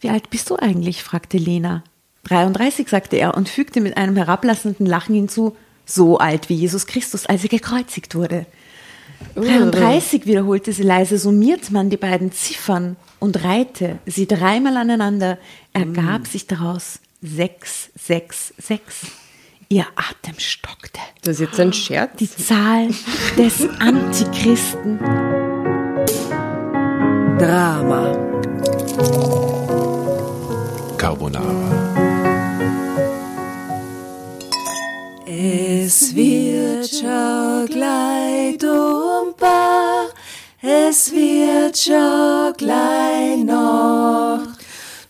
Wie alt bist du eigentlich? fragte Lena. 33, sagte er und fügte mit einem herablassenden Lachen hinzu, so alt wie Jesus Christus, als er gekreuzigt wurde. 33, wiederholte sie leise, summiert man die beiden Ziffern und reihte sie dreimal aneinander, ergab sich daraus 666. Ihr Atem stockte. Das ist jetzt ein Scherz? Die Zahl des Antichristen. Drama. Carbonara. Es wird schon gleich dumper, es wird schon gleich Nacht.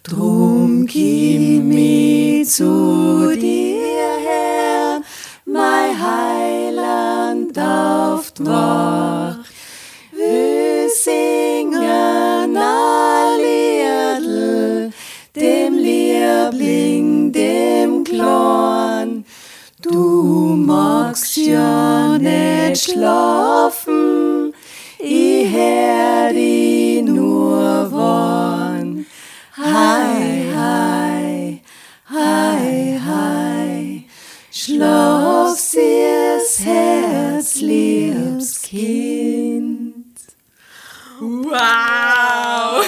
Drum gib mich zu dir her, mein Heiland auf Wacht. Wir Liebling, dem Klon. Du magst ja nicht schlafen, ich hör dich nur wann. Hi, hi, hi, hi, schlaf sie's Herz, liebes Kind. Wow!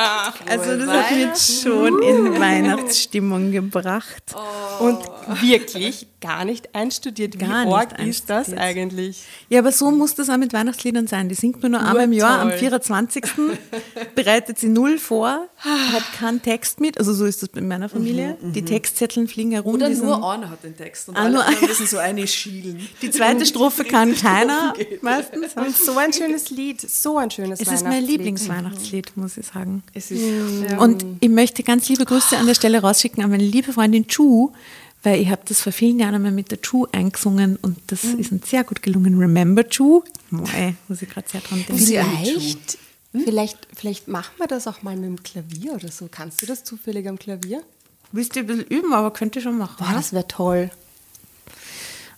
Also das hat mich jetzt schon in Weihnachtsstimmung gebracht. Und wirklich gar nicht einstudiert. Gar Wie nicht arg ist das eigentlich? Ja, aber so muss das auch mit Weihnachtsliedern sein. Die singt man nur einmal im Jahr, am Urtoll. 24. bereitet sie null vor, hat keinen Text mit. Also so ist das bei meiner Familie. Die Textzetteln fliegen herum. Oder nur einer hat den Text und Ah, alle müssen so eine schielen. die zweite Strophe kann keiner meistens. Und so ein schönes Lied, so ein schönes Es ist mein Weihnachtslied. Lieblingsweihnachtslied, muss ich sagen. Es ist, Und ich möchte ganz liebe Grüße an der Stelle rausschicken an meine liebe Freundin Chu, weil ich habe das vor vielen Jahren einmal mit der Chu eingesungen und das Mhm. ist uns sehr gut gelungen. Remember Chu? Moe, muss ich gerade sehr dran denken. Sie eine Vielleicht, vielleicht, vielleicht machen wir das auch mal mit dem Klavier oder so. Kannst du das zufällig am Klavier? Willst du ein bisschen üben, aber könnte schon machen. Boah, das wäre toll.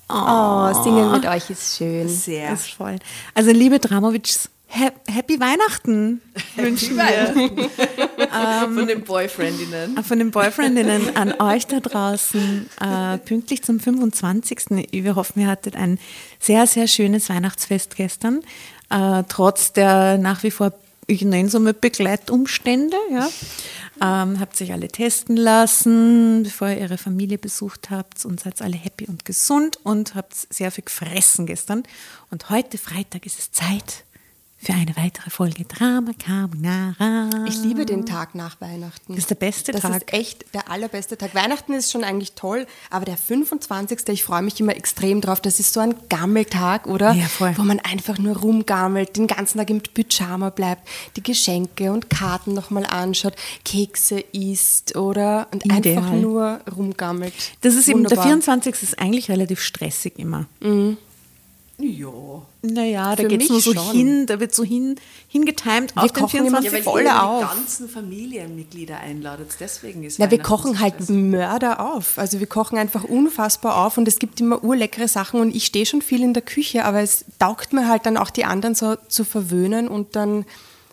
Oh, singen mit euch ist schön. sehr. Ist voll. Also liebe Dramovics, Happy Weihnachten wünschen wir Von den Boyfriendinnen. von den Boyfriendinnen an euch da draußen äh, pünktlich zum 25. Wir hoffen, ihr hattet ein sehr, sehr schönes Weihnachtsfest gestern, äh, trotz der nach wie vor, ich nenne es einmal Begleitumstände. Ja. Ähm, habt sich alle testen lassen, bevor ihr ihre Familie besucht habt und seid alle happy und gesund und habt sehr viel gefressen gestern. Und heute Freitag ist es Zeit für eine weitere Folge Drama Carbonara. Ich liebe den Tag nach Weihnachten. Das ist der beste das Tag. ist echt der allerbeste Tag. Weihnachten ist schon eigentlich toll, aber der 25. Ich freue mich immer extrem drauf. Das ist so ein Gammeltag, oder? Ja, voll. Wo man einfach nur rumgammelt, den ganzen Tag im Pyjama bleibt, die Geschenke und Karten nochmal anschaut, Kekse isst, oder? Und einfach Ideal. nur rumgammelt. Das ist eben, der Wunderbar. 24. ist eigentlich relativ stressig immer. Ja. Naja, da geht es nur so schon. hin, da wird so hin, hingetimt Wir auf den kochen immer 24. Ja, Voll auf. die ganzen Familienmitglieder einladet. Deswegen ist Ja, wir kochen halt. Mörder auf. Also wir kochen einfach unfassbar auf und es gibt immer urleckere Sachen und ich stehe schon viel in der Küche, aber es taugt mir halt dann auch die anderen so zu verwöhnen und dann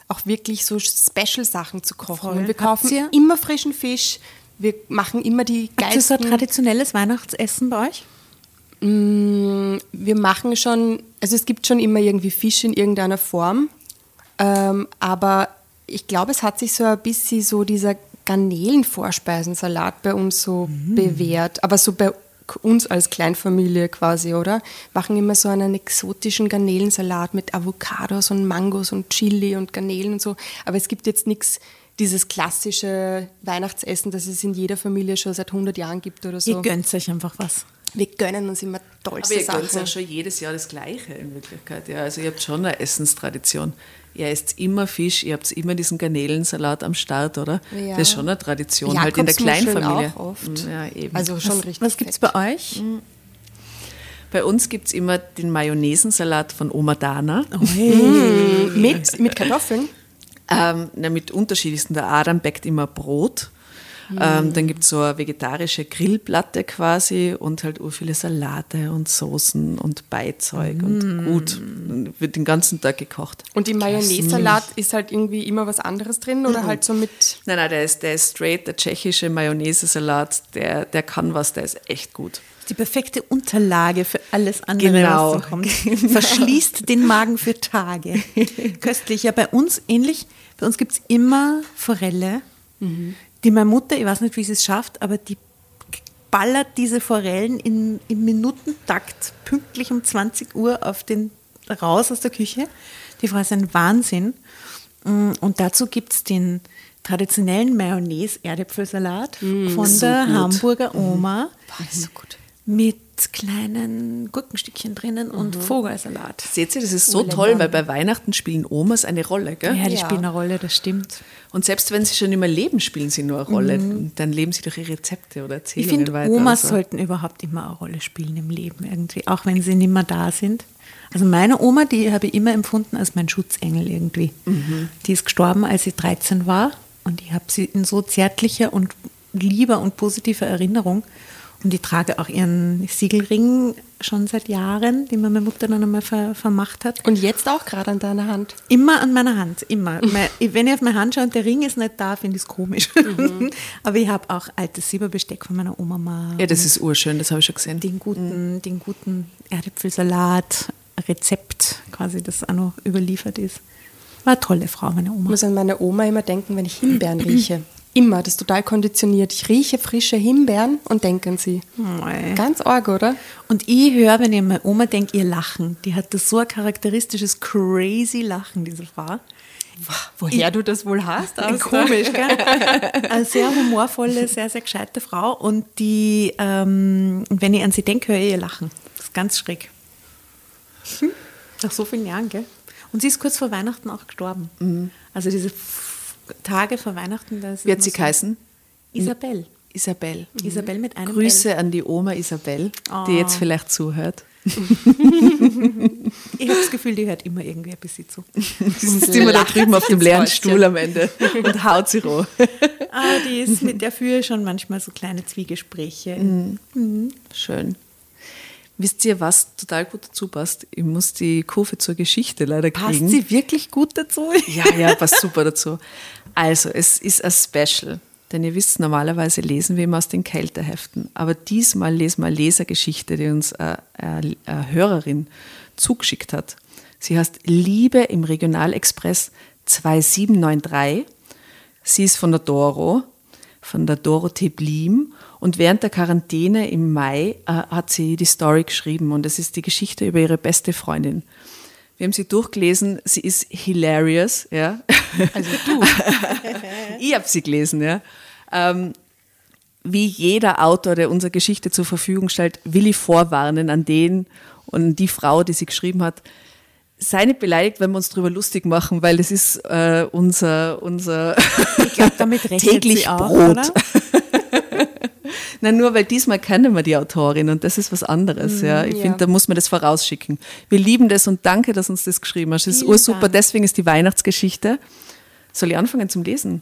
auch wirklich so Special-Sachen zu kochen. Voll. Und wir kaufen immer frischen Fisch, wir machen immer die Habt ihr so ein geilsten... traditionelles Weihnachtsessen bei euch? Wir machen schon, also es gibt schon immer irgendwie Fisch in irgendeiner Form, ähm, aber ich glaube, es hat sich so ein bisschen so dieser Garnelenvorspeisensalat bei uns so bewährt, aber so bei uns als Kleinfamilie quasi, oder? Machen immer so einen exotischen Garnelensalat mit Avocados und Mangos und Chili und Garnelen und so, aber es gibt jetzt nichts dieses klassische Weihnachtsessen, das es in jeder Familie schon seit 100 Jahren gibt oder so. Ihr gönnt euch einfach was. Wir gönnen uns immer Aber tollste ihr gönnt Sachen. ja schon jedes Jahr das Gleiche in Wirklichkeit. Ja, also ihr habt schon eine Essenstradition. Ihr esst immer Fisch, ihr habt immer diesen Garnelensalat am Start, oder? Ja. Das ist schon eine Tradition, halt in der Kleinfamilie. auch oft. Ja, eben. Also schon was richtig. was gibt es bei euch? Bei uns gibt es immer den Mayonnaisensalat von Oma Dana. Mit, mit Kartoffeln? Ähm, na, mit unterschiedlichsten. Der Adam backt immer Brot Ähm, dann gibt es so eine vegetarische Grillplatte quasi und halt ur viele Salate und Soßen und Beizeug und gut. Wird den ganzen Tag gekocht. Und im Mayonnaise-Salat ist halt irgendwie immer was anderes drin oder halt so mit. Nein, nein, der ist, der ist straight, der tschechische Mayonnaise-Salat, der, der kann was, der ist echt gut. Die perfekte Unterlage für alles andere, Genau. was so kommt. Verschließt den Magen für Tage. Köstlich. Ja, bei uns ähnlich. Bei uns gibt es immer Forelle, die meine Mutter, ich weiß nicht, wie sie es schafft, aber die ballert diese Forellen in, im Minutentakt pünktlich um 20 Uhr auf den, raus aus der Küche. Die Frau ist ein Wahnsinn. Mm, Und dazu gibt es den traditionellen Mayonnaise-Erdäpfelsalat von so der gut. Hamburger Oma so gut. mit kleinen Gurkenstückchen drinnen und Mhm. Vogelsalat. Seht ihr, das ist so toll, weil bei Weihnachten spielen Omas eine Rolle, gell? Ja, die Ja. spielen eine Rolle, das stimmt. Und selbst wenn sie schon immer leben, spielen sie nur eine Rolle. Dann leben sie durch ihre Rezepte oder Ich Erzählungen finde, weiter. Omas also. sollten überhaupt immer eine Rolle spielen im Leben irgendwie, auch wenn sie nicht mehr da sind. Also meine Oma, die habe ich immer empfunden als mein Schutzengel irgendwie. Mhm. Die ist gestorben, als sie 13 war und ich habe sie in so zärtlicher und lieber und positiver Erinnerung. Und ich trage auch ihren Siegelring schon seit Jahren, den mir meine Mutter dann einmal ver vermacht hat. Und jetzt auch gerade an deiner Hand. Immer an meiner Hand, immer. Wenn ich auf meine Hand schaue und der Ring ist nicht da, finde ich es komisch. Aber ich habe auch altes Silberbesteck von meiner Oma mal. Ja, das ist urschön, das habe ich schon gesehen. den guten, den guten Erdäpfelsalat, Rezept quasi, das auch noch überliefert ist. War eine tolle Frau, meine Ich Oma. muss an meine Oma immer denken, wenn ich Himbeeren rieche. Immer, das ist total konditioniert. Ich rieche frische Himbeeren und denke an sie. Mei. Ganz arg, oder? Und ich höre, wenn ich an meine Oma denke, ihr Lachen. Die hat das so ein charakteristisches, crazy Lachen, diese Frau. Woher du das wohl hast? Komisch, gell? Eine sehr humorvolle, sehr, sehr gescheite Frau. Und die, ähm, wenn ich an sie denke, höre ich ihr Lachen. Das ist ganz schräg. Nach so vielen Jahren, gell? Und sie ist kurz vor Weihnachten auch gestorben. Also diese Tage vor Weihnachten. Da ist Wie hat sie geheißen? Isabel. Isabel. Isabel mit einem Grüße an die Oma Isabel, die Oh. jetzt vielleicht zuhört. L. Ich habe das Gefühl, die hört immer irgendwie ein bisschen zu. Sitzt immer da drüben auf dem leeren. Stuhl am Ende und haut sie roh. Ah, die ist mit der führe schon manchmal so kleine Zwiegespräche. Schön. Wisst ihr, was total gut dazu passt? Ich muss die Kurve zur Geschichte leider Passt kriegen. sie wirklich gut dazu? Ja, ja, passt super dazu. Also, es ist ein Special. Denn ihr wisst, normalerweise lesen wir immer aus den Kälteheften. Aber diesmal lesen wir eine Lesergeschichte, die uns eine, eine, eine Hörerin zugeschickt hat. Sie heißt Liebe im Regionalexpress 2793. Sie ist von der Doro, von der Dorothee Blim. Und während der Quarantäne im Mai äh, hat sie die Story geschrieben. Und es ist die Geschichte über ihre beste Freundin. Wir haben sie durchgelesen. Sie ist hilarious, ja. Also du. ich habe sie gelesen, ja. Ähm, wie jeder Autor, der unsere Geschichte zur Verfügung stellt, will ich vorwarnen an den und die Frau, die sie geschrieben hat. Sei nicht beleidigt, wenn wir uns darüber lustig machen, weil das ist äh, unser, unser rechnet täglich auch, Brot. Nein, nur weil diesmal kennen wir die Autorin und das ist was anderes. ja. Ich ja. finde, da muss man das vorausschicken. Wir lieben das und danke, dass uns das geschrieben hast. Das ist Vielen ursuper, Dank. deswegen ist die Weihnachtsgeschichte. Soll ich anfangen zum Lesen?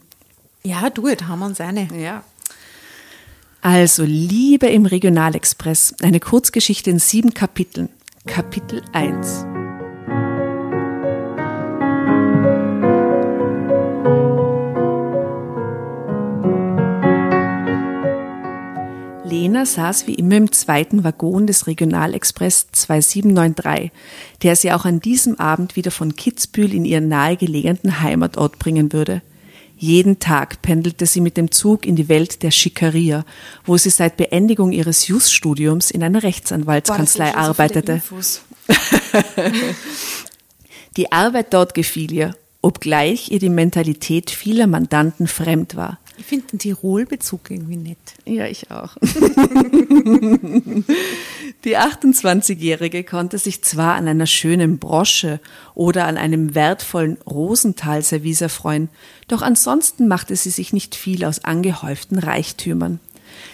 Ja, du, jetzt haben wir uns eine. Ja. Also, Liebe im Regionalexpress, eine Kurzgeschichte in sieben Kapiteln. Kapitel 1. Lena saß wie immer im zweiten Waggon des Regionalexpress 2793, der sie auch an diesem Abend wieder von Kitzbühel in ihren nahegelegenen Heimatort bringen würde. Jeden Tag pendelte sie mit dem Zug in die Welt der Schickeria, wo sie seit Beendigung ihres Jus-Studiums in einer Rechtsanwaltskanzlei arbeitete. Die Arbeit dort gefiel ihr, obgleich ihr die Mentalität vieler Mandanten fremd war. Ich finde den Tirol-Bezug irgendwie nett. Ja, ich auch. Die 28-Jährige konnte sich zwar an einer schönen Brosche oder an einem wertvollen Rosenthal-Service erfreuen, doch ansonsten machte sie sich nicht viel aus angehäuften Reichtümern.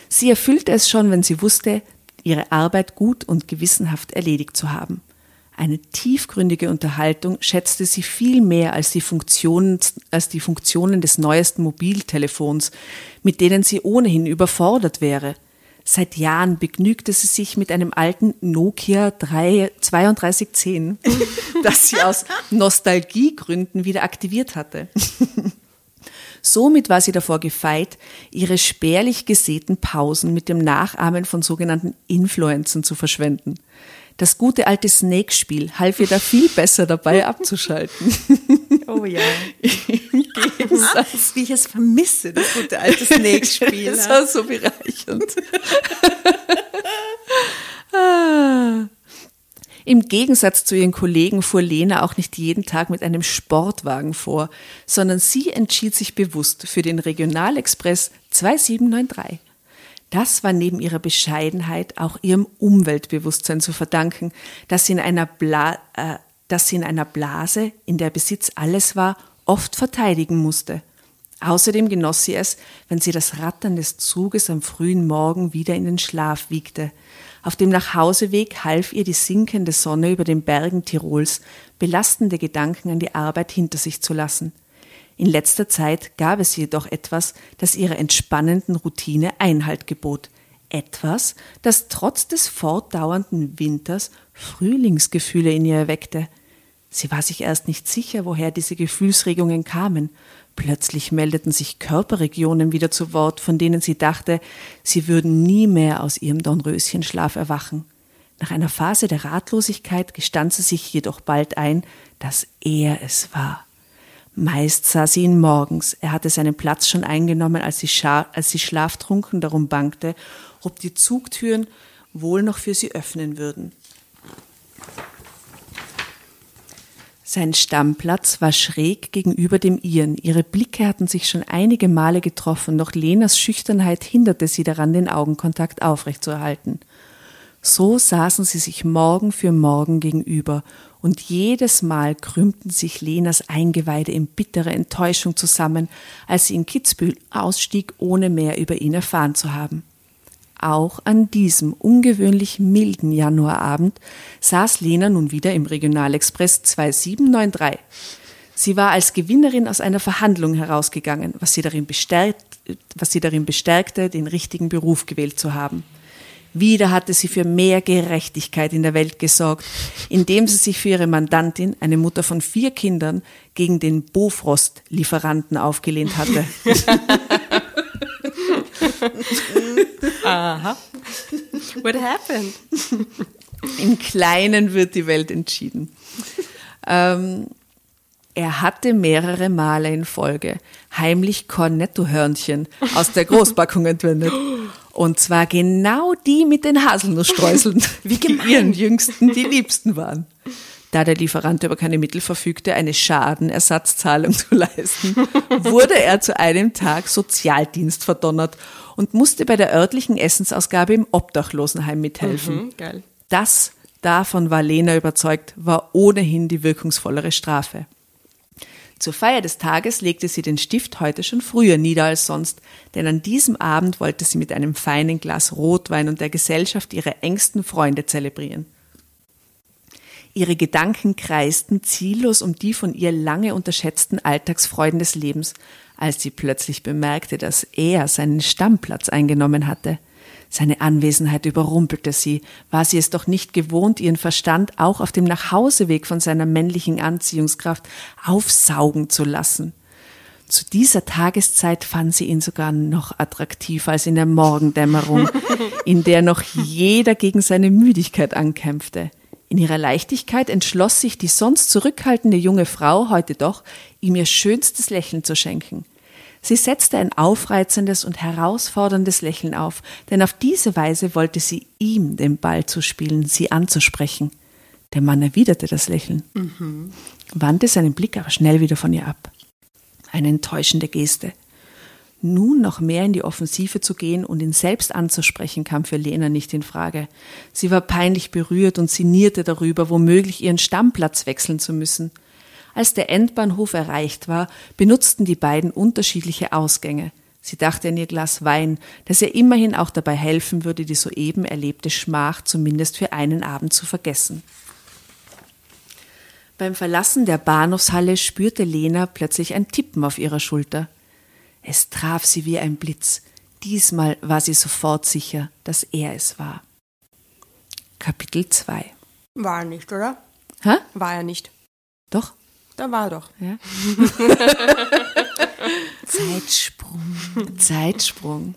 Sie erfüllte es schon, wenn sie wusste, ihre Arbeit gut und gewissenhaft erledigt zu haben. Eine tiefgründige Unterhaltung schätzte sie viel mehr als die, Funktionen, als die Funktionen des neuesten Mobiltelefons, mit denen sie ohnehin überfordert wäre. Seit Jahren begnügte sie sich mit einem alten Nokia 3, 3210, das sie aus Nostalgiegründen wieder aktiviert hatte. Somit war sie davor gefeit, ihre spärlich gesäten Pausen mit dem Nachahmen von sogenannten Influencern zu verschwenden. Das gute alte Snake-Spiel half ihr da viel besser dabei abzuschalten. Oh ja. Im Gegensatz, wie ich es vermisse, das gute alte Snake-Spiel. Das war so bereichernd. ah. Im Gegensatz zu ihren Kollegen fuhr Lena auch nicht jeden Tag mit einem Sportwagen vor, sondern sie entschied sich bewusst für den Regionalexpress 2793. Das war neben ihrer Bescheidenheit auch ihrem Umweltbewusstsein zu verdanken, dass sie in einer, Bla äh, dass sie in einer Blase, in der Besitz alles war, oft verteidigen musste. Außerdem genoss sie es, wenn sie das Rattern des Zuges am frühen Morgen wieder in den Schlaf wiegte – auf dem Nachhauseweg half ihr die sinkende Sonne über den Bergen Tirols, belastende Gedanken an die Arbeit hinter sich zu lassen. In letzter Zeit gab es jedoch etwas, das ihrer entspannenden Routine Einhalt gebot. Etwas, das trotz des fortdauernden Winters Frühlingsgefühle in ihr erweckte. Sie war sich erst nicht sicher, woher diese Gefühlsregungen kamen, Plötzlich meldeten sich Körperregionen wieder zu Wort, von denen sie dachte, sie würden nie mehr aus ihrem Dornröschenschlaf erwachen. Nach einer Phase der Ratlosigkeit gestand sie sich jedoch bald ein, dass er es war. Meist sah sie ihn morgens, er hatte seinen Platz schon eingenommen, als sie, als sie schlaftrunken darum bangte, ob die Zugtüren wohl noch für sie öffnen würden. Sein Stammplatz war schräg gegenüber dem ihren. Ihre Blicke hatten sich schon einige Male getroffen, doch Lenas Schüchternheit hinderte sie daran, den Augenkontakt aufrechtzuerhalten. So saßen sie sich Morgen für Morgen gegenüber, und jedes Mal krümmten sich Lenas Eingeweide in bittere Enttäuschung zusammen, als sie in Kitzbühel ausstieg, ohne mehr über ihn erfahren zu haben. Auch an diesem ungewöhnlich milden Januarabend saß Lena nun wieder im Regionalexpress 2793. Sie war als Gewinnerin aus einer Verhandlung herausgegangen, was sie darin, bestärkt, was sie darin bestärkte, den richtigen Beruf gewählt zu haben. Wieder hatte sie für mehr Gerechtigkeit in der Welt gesorgt, indem sie sich für ihre Mandantin, eine Mutter von vier Kindern, gegen den Bofrost-Lieferanten aufgelehnt hatte. Aha. What happened? Im Kleinen wird die Welt entschieden. Ähm, er hatte mehrere Male in Folge heimlich Cornetto-Hörnchen aus der Großpackung entwendet. Und zwar genau die mit den Haselnussstreuseln, wie die ihren Jüngsten die Liebsten waren. Da der Lieferant über keine Mittel verfügte, eine Schadenersatzzahlung zu leisten, wurde er zu einem Tag Sozialdienst verdonnert und musste bei der örtlichen Essensausgabe im Obdachlosenheim mithelfen. Mhm, geil. Das, davon war Lena überzeugt, war ohnehin die wirkungsvollere Strafe. Zur Feier des Tages legte sie den Stift heute schon früher nieder als sonst, denn an diesem Abend wollte sie mit einem feinen Glas Rotwein und der Gesellschaft ihre engsten Freunde zelebrieren. Ihre Gedanken kreisten ziellos um die von ihr lange unterschätzten Alltagsfreuden des Lebens, als sie plötzlich bemerkte, dass er seinen Stammplatz eingenommen hatte. Seine Anwesenheit überrumpelte sie. War sie es doch nicht gewohnt, ihren Verstand auch auf dem Nachhauseweg von seiner männlichen Anziehungskraft aufsaugen zu lassen. Zu dieser Tageszeit fand sie ihn sogar noch attraktiver als in der Morgendämmerung, in der noch jeder gegen seine Müdigkeit ankämpfte. In ihrer Leichtigkeit entschloss sich die sonst zurückhaltende junge Frau heute doch, ihm ihr schönstes Lächeln zu schenken. Sie setzte ein aufreizendes und herausforderndes Lächeln auf, denn auf diese Weise wollte sie ihm den Ball zuspielen, sie anzusprechen. Der Mann erwiderte das Lächeln, mhm. wandte seinen Blick aber schnell wieder von ihr ab. Eine enttäuschende Geste. Nun noch mehr in die Offensive zu gehen und ihn selbst anzusprechen, kam für Lena nicht in Frage. Sie war peinlich berührt und sinnierte darüber, womöglich ihren Stammplatz wechseln zu müssen. Als der Endbahnhof erreicht war, benutzten die beiden unterschiedliche Ausgänge. Sie dachte an ihr Glas Wein, das ihr immerhin auch dabei helfen würde, die soeben erlebte Schmach zumindest für einen Abend zu vergessen. Beim Verlassen der Bahnhofshalle spürte Lena plötzlich ein Tippen auf ihrer Schulter. Es traf sie wie ein Blitz. Diesmal war sie sofort sicher, dass er es war. Kapitel 2 War er nicht, oder? Hä? War er nicht. Doch? Da war er doch. Ja. Zeitsprung. Zeitsprung.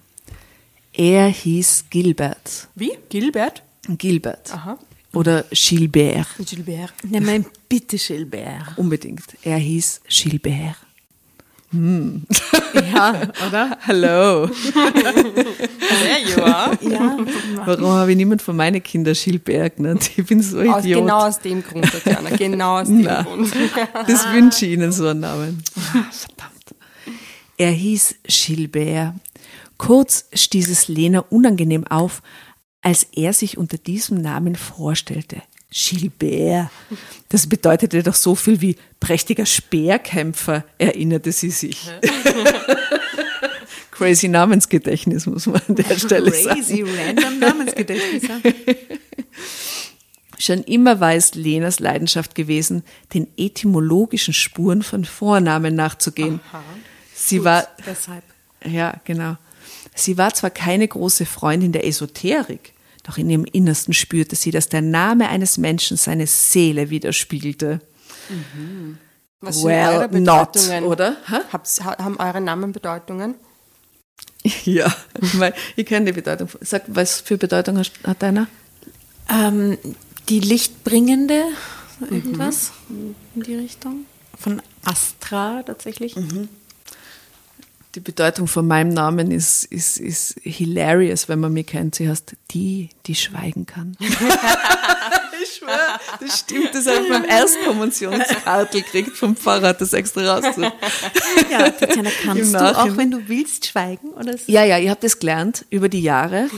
Er hieß Gilbert. Wie? Gilbert? Gilbert. Aha. Oder Gilbert. Gilbert. Nimm mal bitte Gilbert. Unbedingt. Er hieß Gilbert. Ja, oder? Hallo. There you are. Ja. Warum habe ich niemand von meinen Kindern Gilbert genannt? Ich bin so Aus, Idiot. genau aus dem Grund, Tatjana. Genau aus dem Na. Grund. Das wünsche ich Ihnen so einen Namen. Ah, Verdammt. Er hieß Gilbert. Kurz stieß es Lena unangenehm auf, als er sich unter diesem Namen vorstellte. Gilbert. Das bedeutete doch so viel wie prächtiger Speerkämpfer, erinnerte sie sich. Crazy Namensgedächtnis, muss man an der Stelle sagen. Crazy random Namensgedächtnis. ja. Schon immer war es Lenas Leidenschaft gewesen, den etymologischen Spuren von Vornamen nachzugehen. Sie war, Deshalb. ja, genau. Sie war zwar keine große Freundin der Esoterik, doch in ihrem Innersten spürte sie, dass der Name eines Menschen seine Seele widerspiegelte. Was sind Well, eure not, Bedeutungen? oder? Hä? Habt's- ha- haben eure Namen Bedeutungen? Ja, ich, mein, ich kenne die Bedeutung. Sag, was für Bedeutung hat, deiner? Ähm, die Lichtbringende, irgendwas in die Richtung. Von Astra tatsächlich. Die Bedeutung von meinem Namen ist, ist, ist hilarious, wenn man mich kennt. Sie heißt die, die schweigen kann. ich schwöre, das stimmt. Das habe ich beim Erstkommunionskarte gekriegt vom Pfarrer, hat das extra rausgesucht. Ja, Tatjana, kannst du auch, wenn du willst, schweigen? Oder ist Ja, ja, ich habe das gelernt über die Jahre,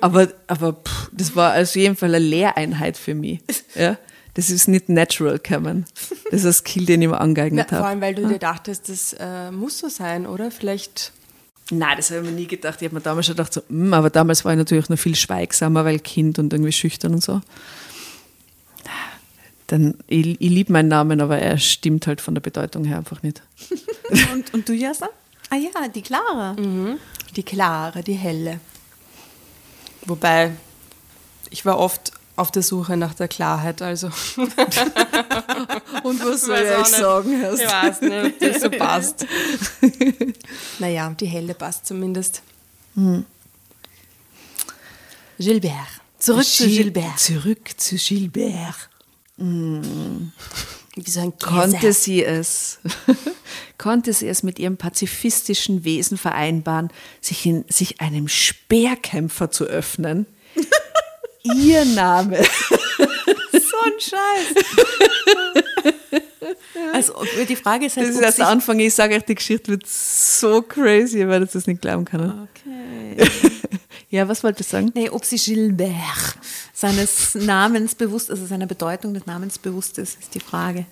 aber, aber pff, das war auf jeden Fall eine Lehreinheit für mich. Ja, das ist nicht natural gekommen. Das ist ein Skill, den ich mir angeeignet vor habe. allem, weil du dir dachtest, das äh, muss so sein, oder? Vielleicht. Nein, das habe ich mir nie gedacht. Ich habe mir damals schon gedacht, so, mm, aber damals war ich natürlich noch viel schweigsamer, weil Kind und irgendwie schüchtern und so. Dann, ich, ich liebe meinen Namen, aber er stimmt halt von der Bedeutung her einfach nicht. Und, und du, Jassa? Ah ja, die Clara. Die klare, die helle. Wobei, ich war oft auf der Suche nach der Klarheit, also. Und was soll ich euch sagen, Herr? Ich weiß nicht, ob das so passt. naja, die helle passt zumindest. Gilbert. Zurück zu Gilbert. Zurück zu Gilbert. Wie so ein Käse. Konnte sie es, konnte sie es mit ihrem pazifistischen Wesen vereinbaren, sich, in, sich einem Speerkämpfer zu öffnen? Ihr Name. So ein Scheiß. Also die Frage ist halt, Das ist erst der Anfang. Ich sage euch, die Geschichte wird so crazy, ihr werdet es nicht glauben können. Okay. Ja, was wolltest du sagen? Nee, ob sie Gilbert seines Namens bewusst, also seiner Bedeutung des Namens bewusst ist, ist die Frage.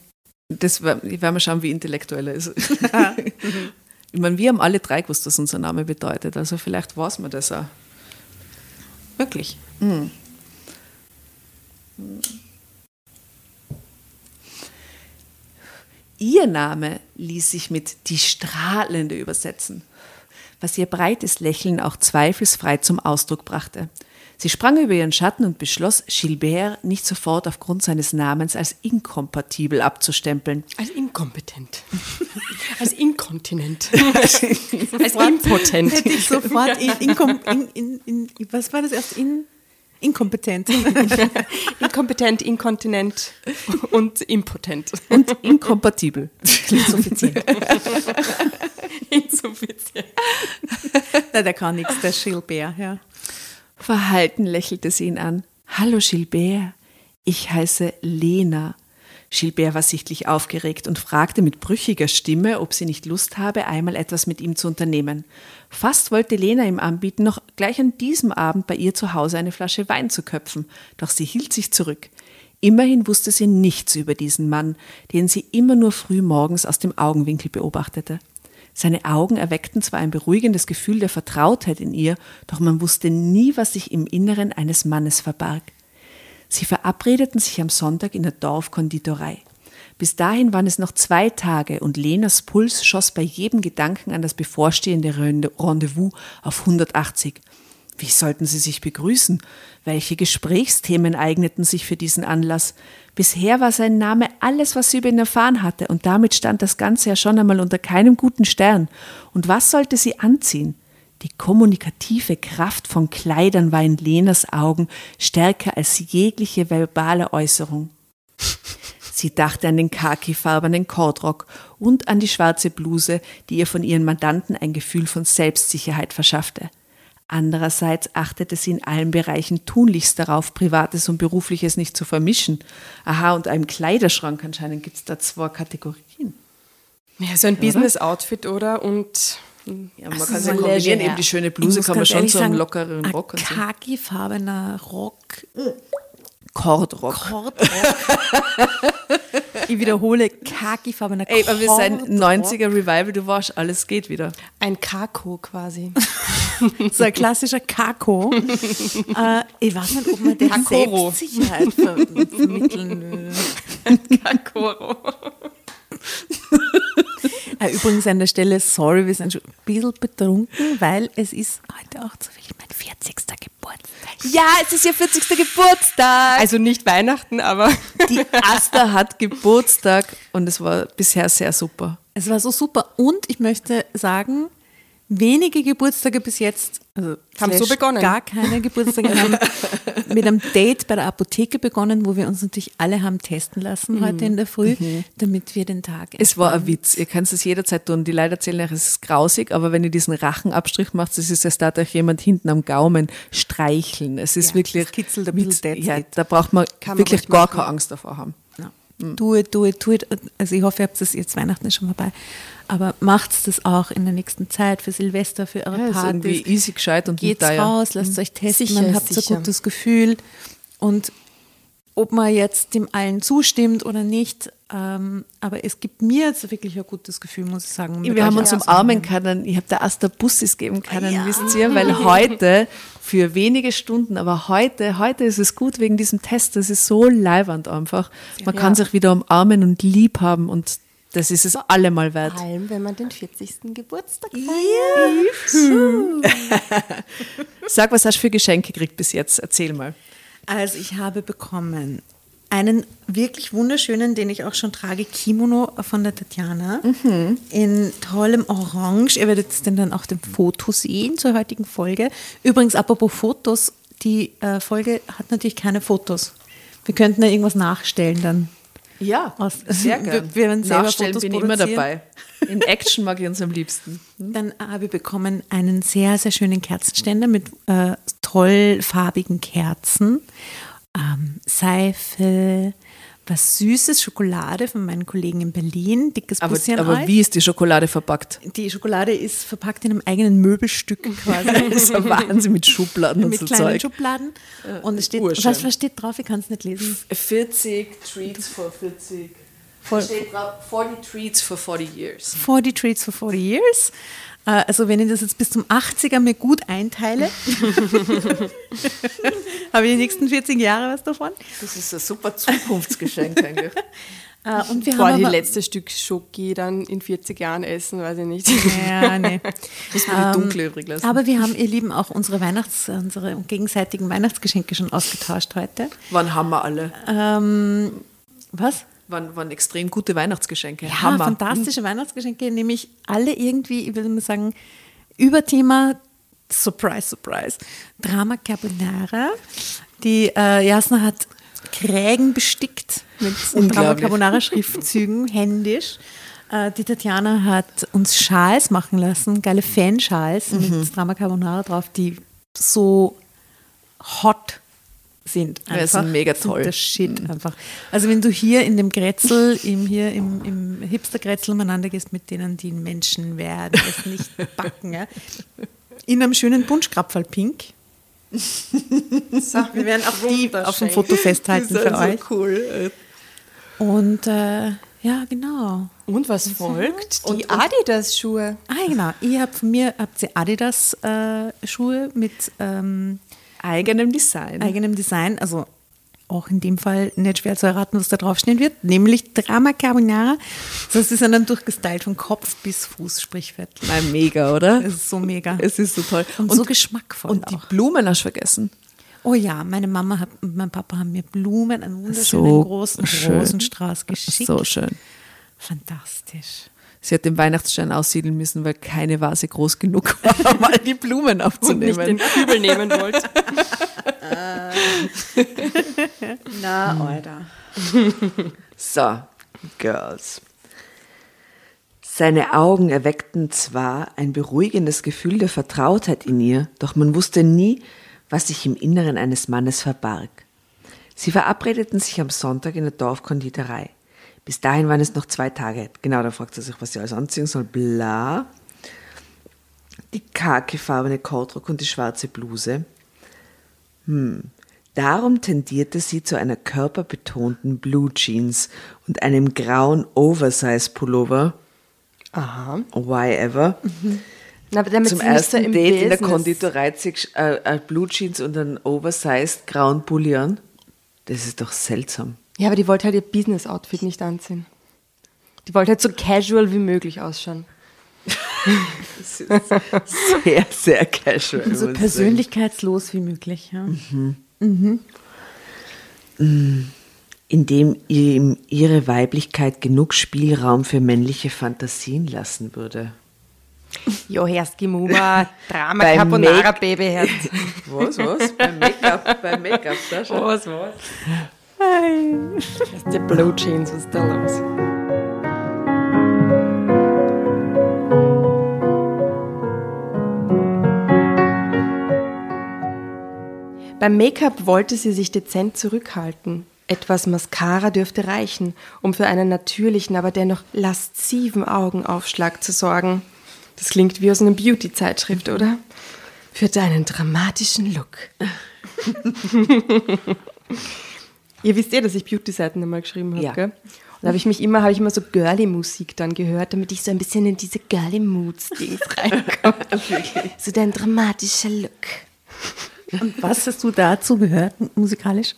Das wer- ich werde mal schauen, wie intellektuell er ist. ich meine, wir haben alle drei gewusst, was unser Name bedeutet. Also vielleicht weiß man das auch. Wirklich. Ihr Name ließ sich mit die Strahlende übersetzen, was ihr breites Lächeln auch zweifelsfrei zum Ausdruck brachte. Sie sprang über ihren Schatten und beschloss, Gilbert nicht sofort aufgrund seines Namens als inkompatibel abzustempeln. Als inkompetent. Als inkontinent. Als impotent. Hätte ich sofort in, in, in, was war das erst? In, inkompetent. Inkompetent, inkontinent und impotent. Und inkompatibel. Insuffizient. Insuffizient. Na, der kann nichts, der Gilbert, ja. Verhalten lächelte sie ihn an. Hallo Gilbert, ich heiße Lena. Gilbert war sichtlich aufgeregt und fragte mit brüchiger Stimme, ob sie nicht Lust habe, einmal etwas mit ihm zu unternehmen. Fast wollte Lena ihm anbieten, noch gleich an diesem Abend bei ihr zu Hause eine Flasche Wein zu köpfen, doch sie hielt sich zurück. Immerhin wusste sie nichts über diesen Mann, den sie immer nur früh morgens aus dem Augenwinkel beobachtete. Seine Augen erweckten zwar ein beruhigendes Gefühl der Vertrautheit in ihr, doch man wusste nie, was sich im Inneren eines Mannes verbarg. Sie verabredeten sich am Sonntag in der Dorfkonditorei. Bis dahin waren es noch zwei Tage und Lenas Puls schoss bei jedem Gedanken an das bevorstehende Rendezvous auf 180. Wie sollten sie sich begrüßen? Welche Gesprächsthemen eigneten sich für diesen Anlass? Bisher war sein Name alles, was sie über ihn erfahren hatte, und damit stand das Ganze ja schon einmal unter keinem guten Stern. Und was sollte sie anziehen? Die kommunikative Kraft von Kleidern war in Lenas Augen stärker als jegliche verbale Äußerung. Sie dachte an den khakifarbenen Kordrock und an die schwarze Bluse, die ihr von ihren Mandanten ein Gefühl von Selbstsicherheit verschaffte. Andererseits achtete sie in allen Bereichen tunlichst darauf, Privates und Berufliches nicht zu vermischen. Aha, und einem Kleiderschrank anscheinend gibt es da zwei Kategorien. Ja, so ein Business-Outfit, oder? Und ja, man kann es ja kombinieren, eben die schöne Bluse kann man schon zu einem lockeren Rock. Ein khakifarbener Rock. Kordrock. Kordrock. ich wiederhole, khakifarbener Ey, aber wir sind 90er Revival, du warst, alles geht wieder. Ein Kako quasi. so ein klassischer Kako. äh, ich weiß nicht, ob man der Kakoro. Selbstsicherheit ver vermitteln will. Kakoro. Äh, übrigens an der Stelle, sorry, wir sind schon ein bisschen betrunken, weil es ist heute auch zufällig mein 40. Geburtstag. Ja, es ist ihr 40. Geburtstag. Also nicht Weihnachten, aber Die Asta hat Geburtstag und es war bisher sehr super. Es war so super und ich möchte sagen, wenige Geburtstage bis jetzt also Haben so begonnen. Gar keine Geburtstage haben mit einem Date bei der Apotheke begonnen, wo wir uns natürlich alle haben testen lassen heute in der Früh, damit wir den Tag. Es war ein Witz. Ihr könnt es jederzeit tun. Die Leute erzählen euch, es ist grausig, aber wenn ihr diesen Rachenabstrich macht, es ist, als darf euch jemand hinten am Gaumen streicheln. Es ist Ja, wirklich. das kitzelt ein bisschen, ja, da braucht man Kann wirklich gar machen. keine Angst davor haben. Ja. Do it, do it, do it. Also ich hoffe, ihr habt das jetzt Weihnachten schon vorbei. Aber macht das auch in der nächsten Zeit für Silvester, für eure Ja, ist irgendwie Partys. easy gescheit und Geht's teuer. raus, lasst euch testen, Sicher, dann habt ihr ein gutes Gefühl. Und ob man jetzt dem allen zustimmt oder nicht, ähm, aber es gibt mir jetzt wirklich ein gutes Gefühl, muss ich sagen. Wir haben uns umarmen können. Ich habe der Asta Bussis geben können, Ja. wisst ihr, weil heute für wenige Stunden, aber heute, heute ist es gut wegen diesem Test. Das ist so leibernd einfach. Man kann sich wieder umarmen und lieb haben und das ist es allemal wert. vor allem, wenn man den 40. Geburtstag Sag, was hast du für Geschenke gekriegt bis jetzt? Erzähl mal. Also ich habe bekommen einen wirklich wunderschönen, den ich auch schon trage, Kimono von der Tatjana in tollem Orange. Ihr werdet es denn dann auch dem Foto sehen zur heutigen Folge. Übrigens, apropos Fotos, die äh, Folge hat natürlich keine Fotos. Wir könnten da irgendwas nachstellen dann. Ja, Aus- sehr wir- gern. wir werden selber Nachstellen Fotos bin immer dabei. In Action mag ich uns am liebsten. Dann habe ich bekommen einen sehr, sehr schönen Kerzenständer mit äh, toll farbigen Kerzen, ähm, Seife, was Süßes, Schokolade von meinen Kollegen in Berlin, dickes Aber, Bussi an aber euch. wie ist die Schokolade verpackt? Die Schokolade ist verpackt in einem eigenen Möbelstück quasi. Das ist ein Wahnsinn mit Schubladen und mit so kleinen Zeug. Schubladen. Und es steht, was, was steht drauf? Ich kann es nicht lesen. 40 Treats for 40. Voll- Steht drauf, 40 Treats for 40 years. 40 Treats for 40 Years. Äh, Also wenn ich das jetzt bis zum 80er mir gut einteile, habe ich die nächsten 40 Jahre was davon. Das ist ein super Zukunftsgeschenk eigentlich. Äh, Und wir Boah, haben die letzte Stück Schoki dann in 40 Jahren essen, weiß ich nicht. Ja, nee. Muss man die dunkle übrig lassen. Aber wir haben, ihr Lieben, auch unsere Weihnachts-, unsere gegenseitigen Weihnachtsgeschenke schon ausgetauscht heute. Wann haben wir alle? Ähm, was? Waren, waren extrem gute Weihnachtsgeschenke. Ja, Hammer. fantastische Weihnachtsgeschenke, nämlich alle irgendwie, ich würde mal sagen, Überthema, Surprise, Surprise, Drama Carbonara. Die äh, Jasna hat Krägen bestickt mit Drama. Carbonara Schriftzügen, händisch. Äh, die Tatjana hat uns Schals machen lassen, geile Fanschals Mhm. mit Drama Carbonara drauf, die so hot sind. Ja, sind Einfach. mega Sind toll. Der Shit einfach. Also wenn du hier in dem Grätzl, im, hier im, im Hipster-Grätzl umeinander gehst mit denen, die Menschen werden es nicht backen, ja. in einem schönen Punschkrapferl pink. Wir werden auch die auf dem Foto festhalten für euch. cool. Und äh, ja, genau. Und was folgt? Die Adidas-Schuhe. Ah, genau. Ihr habt von mir habt ihr Adidas äh, Schuhe mit ähm, Eigenem Design. eigenem Design, also auch in dem Fall nicht schwer zu erraten, was da draufstehen wird, nämlich Drama Carbonara. Das heißt, sie sind dann durchgestylt von Kopf bis Fuß, sprichwörtlich. Nein, mega, oder? Es ist so mega. Es ist so toll. Und so geschmackvoll Und die auch. Blumen hast du vergessen. Oh ja, meine Mama hat, und mein Papa haben mir Blumen, einen wunderschönen So großen schön. Rosenstrauß geschickt. So schön. Fantastisch. Sie hat den Weihnachtsstern aussiedeln müssen, weil keine Vase groß genug war, um all die Blumen Und nicht aufzunehmen. den Kübel nehmen wollt. Na, Alter. So, Girls. Seine Augen erweckten zwar ein beruhigendes Gefühl der Vertrautheit in ihr, doch man wusste nie, was sich im Inneren eines Mannes verbarg. Sie verabredeten sich am Sonntag in der Dorfkonditorei. Bis dahin waren es noch zwei Tage. Genau, da fragt sie sich, was sie alles anziehen soll. Bla. Die khakifarbene Kortrock und die schwarze Bluse. Darum tendierte sie zu einer körperbetonten Blue Jeans und einem grauen Oversize-Pullover. Aha. Why ever. Na, aber damit Zum ersten so Date in der Business- Konditorei zieht äh, äh, Blue Jeans und einen Oversized grauen Pulli an. Das ist doch seltsam. Ja, aber die wollte halt ihr Business-Outfit nicht anziehen. Die wollte halt so casual wie möglich ausschauen. Sehr, sehr casual. So persönlichkeitslos wie möglich. Ja. Indem ihm ihre Weiblichkeit genug Spielraum für männliche Fantasien lassen würde. Jo, Herski Muma, Drama Beim Carbonara Make- Babyherz. Was, was? Beim Make-up, beim Make-up, da schon. Was, was? Das ist die Blue Jeans, was ist da los? Beim Make-up wollte sie sich dezent zurückhalten. Etwas Mascara dürfte reichen, um für einen natürlichen, aber dennoch lasziven Augenaufschlag zu sorgen. Das klingt wie aus einer Beauty-Zeitschrift, oder? Für deinen dramatischen Look. Ihr wisst eh, dass ich Beauty-Seiten einmal geschrieben habe, Ja. gell? Und da habe ich mich immer, habe ich immer so Girly-Musik dann gehört, damit ich so ein bisschen in diese Girly-Moods-Dings reinkomme. so dein dramatischer Look. Und was hast du dazu gehört, musikalisch?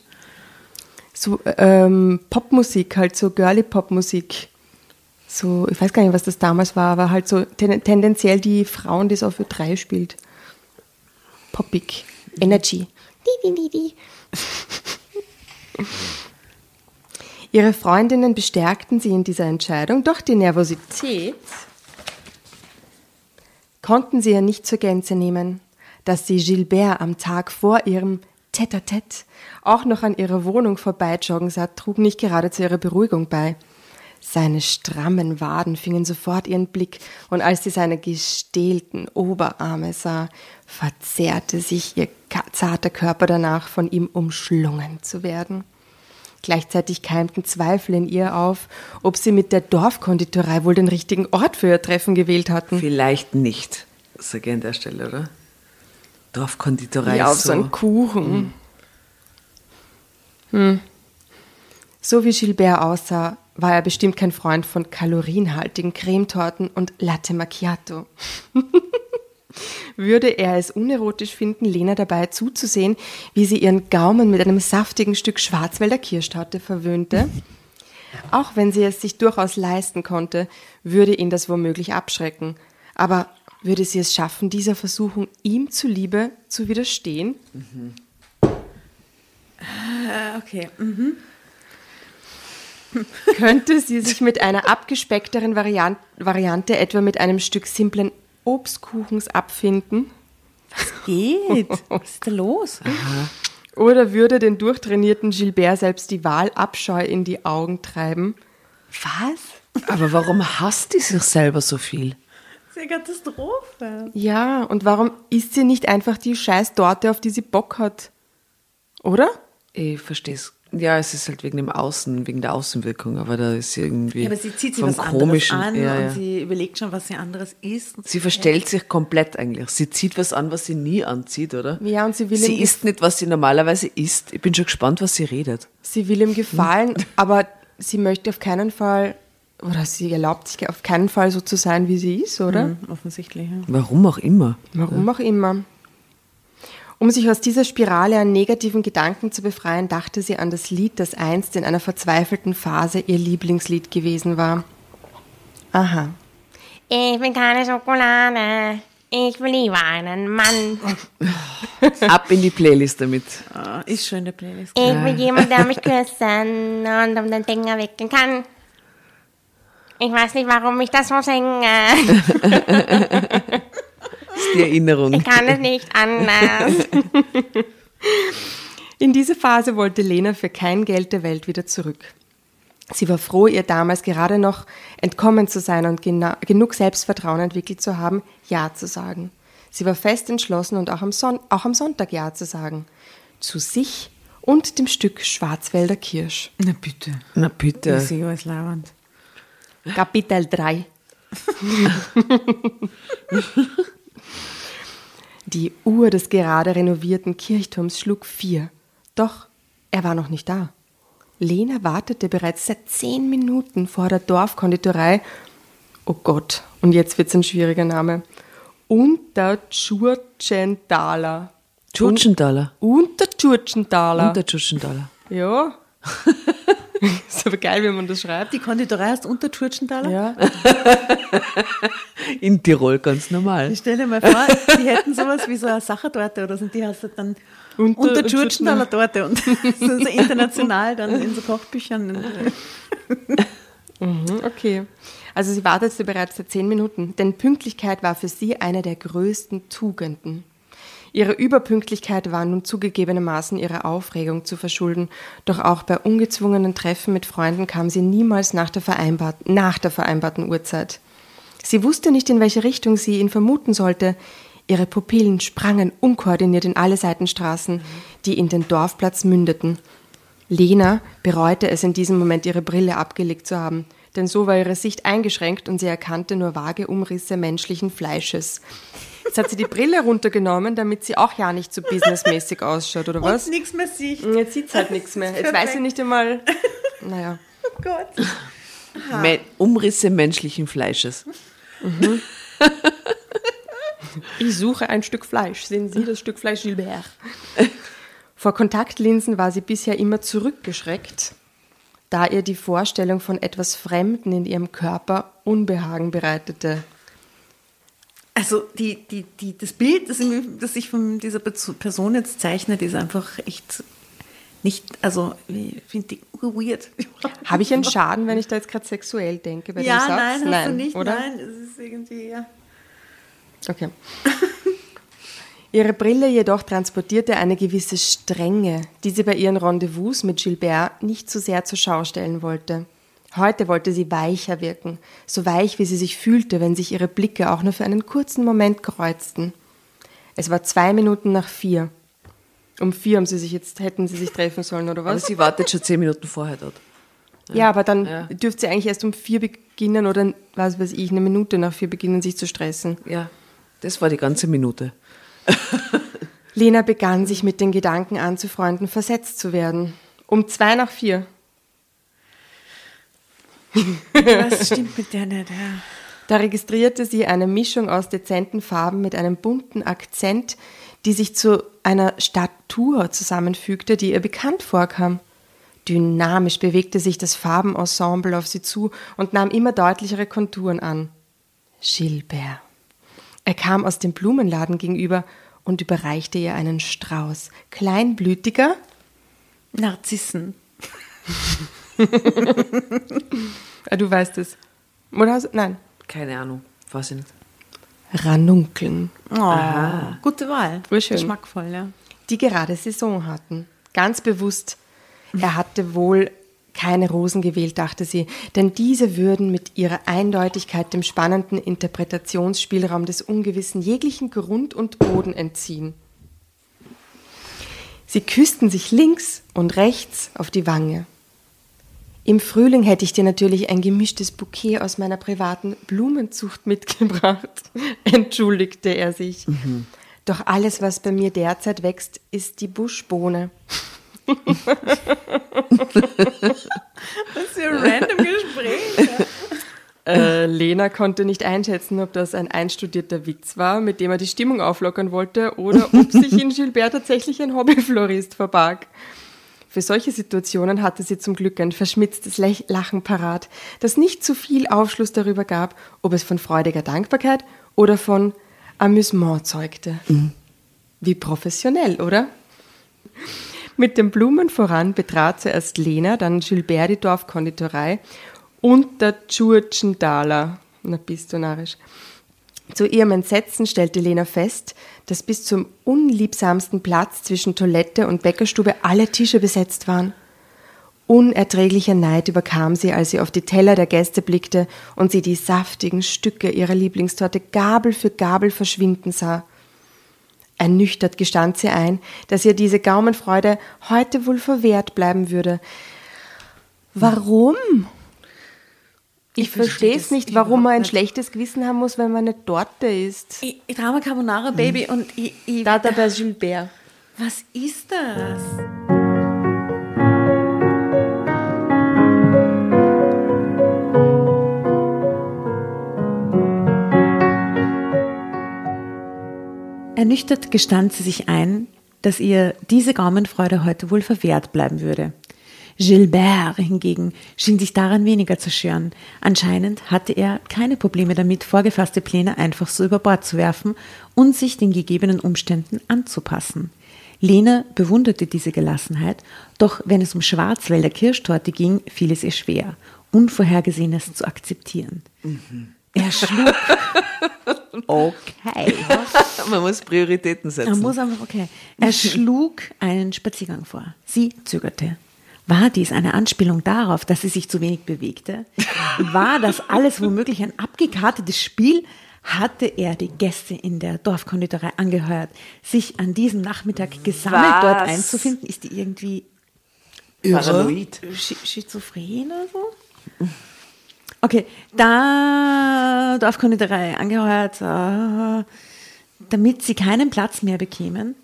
So ähm, Popmusik, halt so Girly-Pop-Musik. So, ich weiß gar nicht, was das damals war, aber halt so ten tendenziell die Frauen, die es auf Ö3 spielt. Poppig. Energy. Di, di, di, di. Ihre Freundinnen bestärkten sie in dieser Entscheidung, doch die Nervosität konnten sie ja nicht zur Gänze nehmen. Dass sie Gilbert am Tag vor ihrem Tête-à-Tête auch noch an ihrer Wohnung vorbeijoggen sah, trug nicht gerade zu ihrer Beruhigung bei. Seine strammen Waden fingen sofort ihren Blick, und als sie seine gestählten Oberarme sah, verzerrte sich ihr zarter Körper danach, von ihm umschlungen zu werden. Gleichzeitig keimten Zweifel in ihr auf, ob sie mit der Dorfkonditorei wohl den richtigen Ort für ihr Treffen gewählt hatten. Vielleicht nicht, sage ich an der Stelle, oder? Dorfkonditorei Ja, auf ist so einen Kuchen. Hm. So wie Gilbert aussah, war er bestimmt kein Freund von kalorienhaltigen Cremetorten und Latte Macchiato. Würde er es unerotisch finden, Lena dabei zuzusehen, wie sie ihren Gaumen mit einem saftigen Stück Schwarzwälder Kirschtorte verwöhnte? Auch wenn sie es sich durchaus leisten konnte, würde ihn das womöglich abschrecken. Aber würde sie es schaffen, dieser Versuchung ihm zuliebe zu widerstehen? Okay. Könnte sie sich mit einer abgespeckteren Variant Variante, etwa mit einem Stück simplen Obstkuchens abfinden? Geht. Was ist da los? Oder würde den durchtrainierten Gilbert selbst die Wahlabscheu in die Augen treiben? Was? Aber warum hasst die sich selber so viel? Das ist eine Katastrophe. Ja, und warum isst sie nicht einfach die scheiß Torte, auf die sie Bock hat? Oder? Ich verstehe es. Ja, es ist halt wegen dem Außen, wegen der Außenwirkung, aber da ist sie irgendwie. Ja, aber sie zieht sich vom was anderes Komischen, an ja, ja. und sie überlegt schon, was sie anderes isst. Sie verstellt sich komplett eigentlich. Sie zieht was an, was sie nie anzieht, oder? Ja, und sie will Sie isst nicht, was sie normalerweise isst. Ich bin schon gespannt, was sie redet. Sie will ihm gefallen, aber sie möchte auf keinen Fall, oder sie erlaubt sich auf keinen Fall so zu sein, wie sie ist, oder? Mhm, offensichtlich. Ja. Warum auch immer. Warum auch immer. Um sich aus dieser Spirale an negativen Gedanken zu befreien, dachte sie an das Lied, das einst in einer verzweifelten Phase ihr Lieblingslied gewesen war. Aha. Ich bin keine Schokolade. Ich will lieber einen Mann. Ab in die Playlist damit. Ah, ist schon in der Playlist. Ich will jemanden, der mich küssen und um den Finger wickeln kann. Ich weiß nicht, warum ich das so singe. Die Erinnerung. Ich kann es nicht anders. In diese Phase wollte Lena für kein Geld der Welt wieder zurück. Sie war froh, ihr damals gerade noch entkommen zu sein und genug Selbstvertrauen entwickelt zu haben, Ja zu sagen. Sie war fest entschlossen und auch am, Son auch am Sonntag Ja zu sagen. Zu sich und dem Stück Schwarzwälder Kirsch. Na bitte. Na Das bitte. ist ja alles lauernd. Kapitel 3. Die Uhr des gerade renovierten Kirchturms schlug vier. Doch er war noch nicht da. Lena wartete bereits seit zehn Minuten vor der Dorfkonditorei. Oh Gott, und jetzt wird's ein schwieriger Name. Untertschurtschentaler. Tschutschentaler. Untertschurtschentaler. Und der Tschutschentaler. ja. ist aber geil, wie man das schreibt. Die Konditorei heißt Untertschurtschentaler? Ja. In Tirol ganz normal. Ich stelle mir vor, die hätten sowas wie so eine Sachertorte oder so, und die heißt dann Unter- Untertschurtschentaler Torte und so international dann in so Kochbüchern. Mhm, okay. Also sie wartete bereits seit zehn Minuten, denn Pünktlichkeit war für sie eine der größten Tugenden. Ihre Überpünktlichkeit war nun zugegebenermaßen ihrer Aufregung zu verschulden, doch auch bei ungezwungenen Treffen mit Freunden kam sie niemals nach der, vereinbart, nach der vereinbarten Uhrzeit. Sie wusste nicht, in welche Richtung sie ihn vermuten sollte. Ihre Pupillen sprangen unkoordiniert in alle Seitenstraßen, die in den Dorfplatz mündeten. Lena bereute es in diesem Moment, ihre Brille abgelegt zu haben, denn so war ihre Sicht eingeschränkt und sie erkannte nur vage Umrisse menschlichen Fleisches. Jetzt hat sie die Brille runtergenommen, damit sie auch ja nicht so businessmäßig ausschaut, oder was? Und nichts mehr sieht. Jetzt sieht's halt nichts mehr. Jetzt weiß sie nicht einmal. Naja. Oh Gott. Me Umrisse menschlichen Fleisches. Ich suche ein Stück Fleisch. Sehen Sie das Stück Fleisch Gilbert? Vor Kontaktlinsen war sie bisher immer zurückgeschreckt, da ihr die Vorstellung von etwas Fremden in ihrem Körper Unbehagen bereitete. Also die, die, die, das Bild, das, ich- das ich von dieser Perso- Person jetzt zeichne, ist einfach echt nicht, also ich finde die weird. Habe ich einen Schaden, wenn ich da jetzt gerade sexuell denke bei ja, dem Satz? nein, hast du nicht, oder? nein, es ist irgendwie, ja. Okay. Ihre Brille jedoch transportierte eine gewisse Strenge, die sie bei ihren Rendezvous mit Gilbert nicht zu sehr zur Schau stellen wollte. Heute wollte sie weicher wirken, so weich, wie sie sich fühlte, wenn sich ihre Blicke auch nur für einen kurzen Moment kreuzten. Es war zwei Minuten nach vier. Um vier haben sie sich jetzt, hätten sie sich treffen sollen, oder Aber was? sie wartet schon zehn Minuten vorher dort. Ja, aber dann Ja. dürfte sie eigentlich erst um vier beginnen oder, was weiß ich, eine Minute nach vier beginnen, sich zu stressen. Ja, das war die ganze Minute. Lena begann sich mit den Gedanken anzufreunden, versetzt zu werden. Um zwei nach vier. Was stimmt mit der nicht? Ja. Da registrierte sie eine Mischung aus dezenten Farben mit einem bunten Akzent, die sich zu einer Statur zusammenfügte, die ihr bekannt vorkam. Dynamisch bewegte sich das Farbenensemble auf sie zu und nahm immer deutlichere Konturen an. Gilbert. Er kam aus dem Blumenladen gegenüber und überreichte ihr einen Strauß. Kleinblütiger, Narzissen. ah, du weißt es. Oder hast, nein, Keine Ahnung, ich nicht. Ranunkeln. Oh, gute Wahl. Urschön. Geschmackvoll, ja. die gerade Saison hatten. Ganz bewusst, er hatte wohl keine Rosen gewählt, dachte sie, denn diese würden mit ihrer Eindeutigkeit dem spannenden Interpretationsspielraum des Ungewissen jeglichen Grund und Boden entziehen. Sie küssten sich links und rechts auf die Wange. Im Frühling hätte ich dir natürlich ein gemischtes Bouquet aus meiner privaten Blumenzucht mitgebracht, entschuldigte er sich. Doch alles, was bei mir derzeit wächst, ist die Buschbohne. Das ist ja ein random Gespräch. Äh, Lena konnte nicht einschätzen, ob das ein einstudierter Witz war, mit dem er die Stimmung auflockern wollte, oder ob sich in Gilbert tatsächlich ein Hobbyflorist verbarg. Für solche Situationen hatte sie zum Glück ein verschmitztes Lachen parat, das nicht zu viel Aufschluss darüber gab, ob es von freudiger Dankbarkeit oder von Amüsement zeugte. Wie professionell, oder? Mit den Blumen voran betrat zuerst Lena, dann Gilbert die Dorfkonditorei und der Tschurtschendaler. Na, bist du narrisch. Zu ihrem Entsetzen stellte Lena fest, dass bis zum unliebsamsten Platz zwischen Toilette und Bäckerstube alle Tische besetzt waren. Unerträglicher Neid überkam sie, als sie auf die Teller der Gäste blickte und sie die saftigen Stücke ihrer Lieblingstorte Gabel für Gabel verschwinden sah. Ernüchtert gestand sie ein, dass ihr diese Gaumenfreude heute wohl verwehrt bleiben würde. Warum? Ich, verstehe es nicht, warum man ein nicht. schlechtes Gewissen haben muss, wenn man eine Torte isst. Ich, ich Drama Carbonara Baby und ich, ich, Dada bei Gilbert. was ist das? Ernüchtert gestand sie sich ein, dass ihr diese Gaumenfreude heute wohl verwehrt bleiben würde. Gilbert hingegen schien sich daran weniger zu scheren. Anscheinend hatte er keine Probleme damit, vorgefasste Pläne einfach so über Bord zu werfen und sich den gegebenen Umständen anzupassen. Lena bewunderte diese Gelassenheit, doch wenn es um Schwarzwälder Kirschtorte ging, fiel es ihr schwer, Unvorhergesehenes zu akzeptieren. Er schlug. okay. Man muss Prioritäten setzen. muss einfach, okay. Er schlug einen Spaziergang vor. Sie zögerte. War dies eine Anspielung darauf, dass sie sich zu wenig bewegte? War das alles womöglich ein abgekartetes Spiel? Hatte er die Gäste in der Dorfkonditorei angeheuert, sich an diesem Nachmittag gesammelt Was? dort einzufinden? Ist die irgendwie Paranoid. Sch schizophren oder so? Okay, da Dorfkonditorei angeheuert, äh, damit sie keinen Platz mehr bekämen.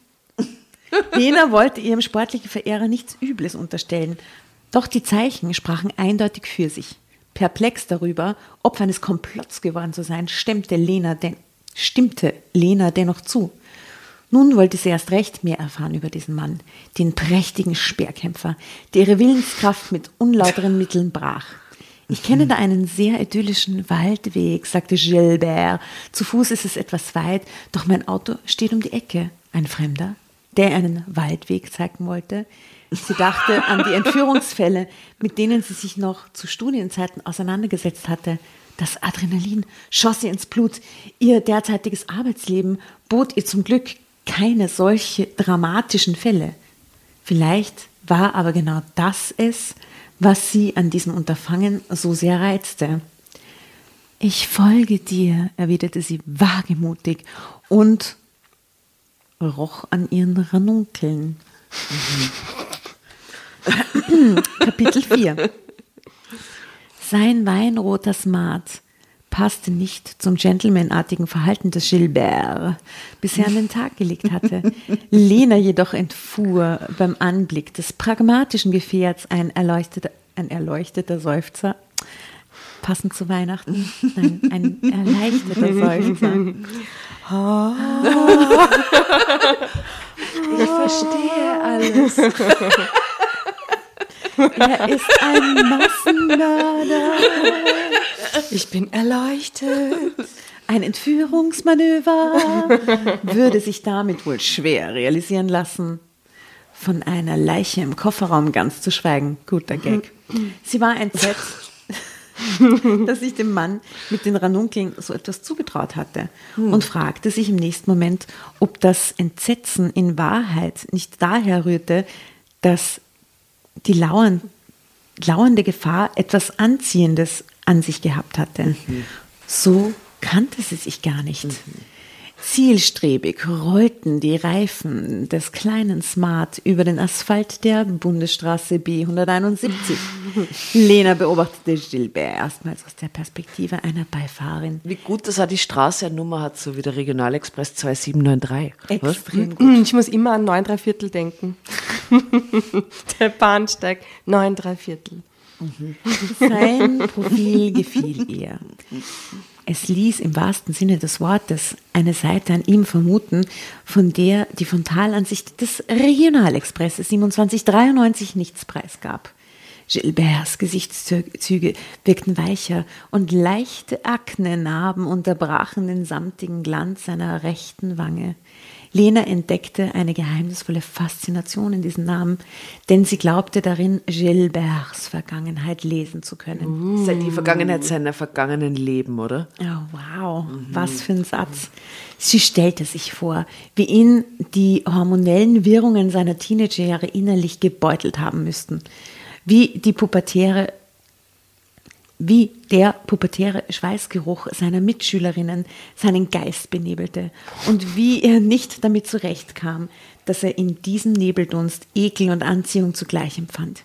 Lena wollte ihrem sportlichen Verehrer nichts Übles unterstellen. Doch die Zeichen sprachen eindeutig für sich. Perplex darüber, Opfer eines Komplotts geworden zu sein, stemmte Lena den, stimmte Lena dennoch zu. Nun wollte sie erst recht mehr erfahren über diesen Mann, den prächtigen Speerkämpfer, der ihre Willenskraft mit unlauteren Mitteln brach. Ich kenne da einen sehr idyllischen Waldweg, sagte Gilbert. Zu Fuß ist es etwas weit, doch mein Auto steht um die Ecke. Ein Fremder, der einen Waldweg zeigen wollte. Sie dachte an die Entführungsfälle, mit denen sie sich noch zu Studienzeiten auseinandergesetzt hatte. Das Adrenalin schoss ihr ins Blut. Ihr derzeitiges Arbeitsleben bot ihr zum Glück keine solche dramatischen Fälle. Vielleicht war aber genau das es, was sie an diesem Unterfangen so sehr reizte. Ich folge dir, erwiderte sie wagemutig und roch an ihren Ranunkeln. Kapitel 4 Sein weinroter Smart passte nicht zum gentlemanartigen Verhalten des Gilbert, bisher an den Tag gelegt hatte. Lena jedoch entfuhr beim Anblick des pragmatischen Gefährts ein erleuchteter, ein erleuchteter Seufzer, passend zu Weihnachten, nein, ein erleichterter Seufzer. Ich verstehe alles. Er ist ein Massenmörder. Ich bin erleuchtet. Ein Entführungsmanöver würde sich damit wohl schwer realisieren lassen. Von einer Leiche im Kofferraum ganz zu schweigen. Guter Gag. Sie war entsetzt, dass sich dem Mann mit den Ranunkeln so etwas zugetraut hatte und fragte sich im nächsten Moment, ob das Entsetzen in Wahrheit nicht daher rührte, dass die lauern, lauernde Gefahr etwas Anziehendes an sich gehabt hatte. So kannte sie sich gar nicht. Zielstrebig rollten die Reifen des kleinen Smart über den Asphalt der Bundesstraße B171. Lena beobachtete Gilbert erstmals aus der Perspektive einer Beifahrerin. Wie gut, dass er die Straße eine Nummer hat, so wie der Regionalexpress 2793. Was? Extrem gut. Ich muss immer an 9 3 Viertel denken. Der Bahnsteig 9 3 Viertel. Sein Profil gefiel ihr. Es ließ im wahrsten Sinne des Wortes eine Seite an ihm vermuten, von der die Frontalansicht des Regionalexpresses 2793 nichts preisgab. Gilberts Gesichtszüge wirkten weicher und leichte Aknenarben unterbrachen den samtigen Glanz seiner rechten Wange. Lena entdeckte eine geheimnisvolle Faszination in diesem Namen, denn sie glaubte darin, Gilberts Vergangenheit lesen zu können. Ja die Vergangenheit seiner vergangenen Leben, oder? Oh, wow, was für ein Satz. Sie stellte sich vor, wie ihn die hormonellen Wirrungen seiner Teenagerjahre innerlich gebeutelt haben müssten, wie die pubertäre wie der pubertäre Schweißgeruch seiner Mitschülerinnen seinen Geist benebelte und wie er nicht damit zurechtkam, dass er in diesem Nebeldunst Ekel und Anziehung zugleich empfand.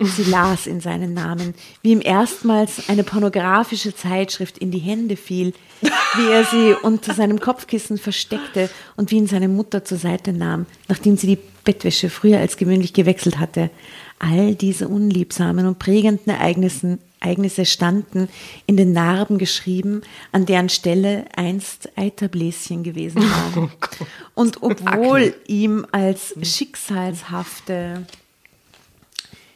Sie las in seinen Namen, wie ihm erstmals eine pornografische Zeitschrift in die Hände fiel, wie er sie unter seinem Kopfkissen versteckte und wie ihn seine Mutter zur Seite nahm, nachdem sie die Bettwäsche früher als gewöhnlich gewechselt hatte. All diese unliebsamen und prägenden Ereignissen, Ereignisse standen in den Narben geschrieben, an deren Stelle einst Eiterbläschen gewesen waren. und obwohl ihm als schicksalshafte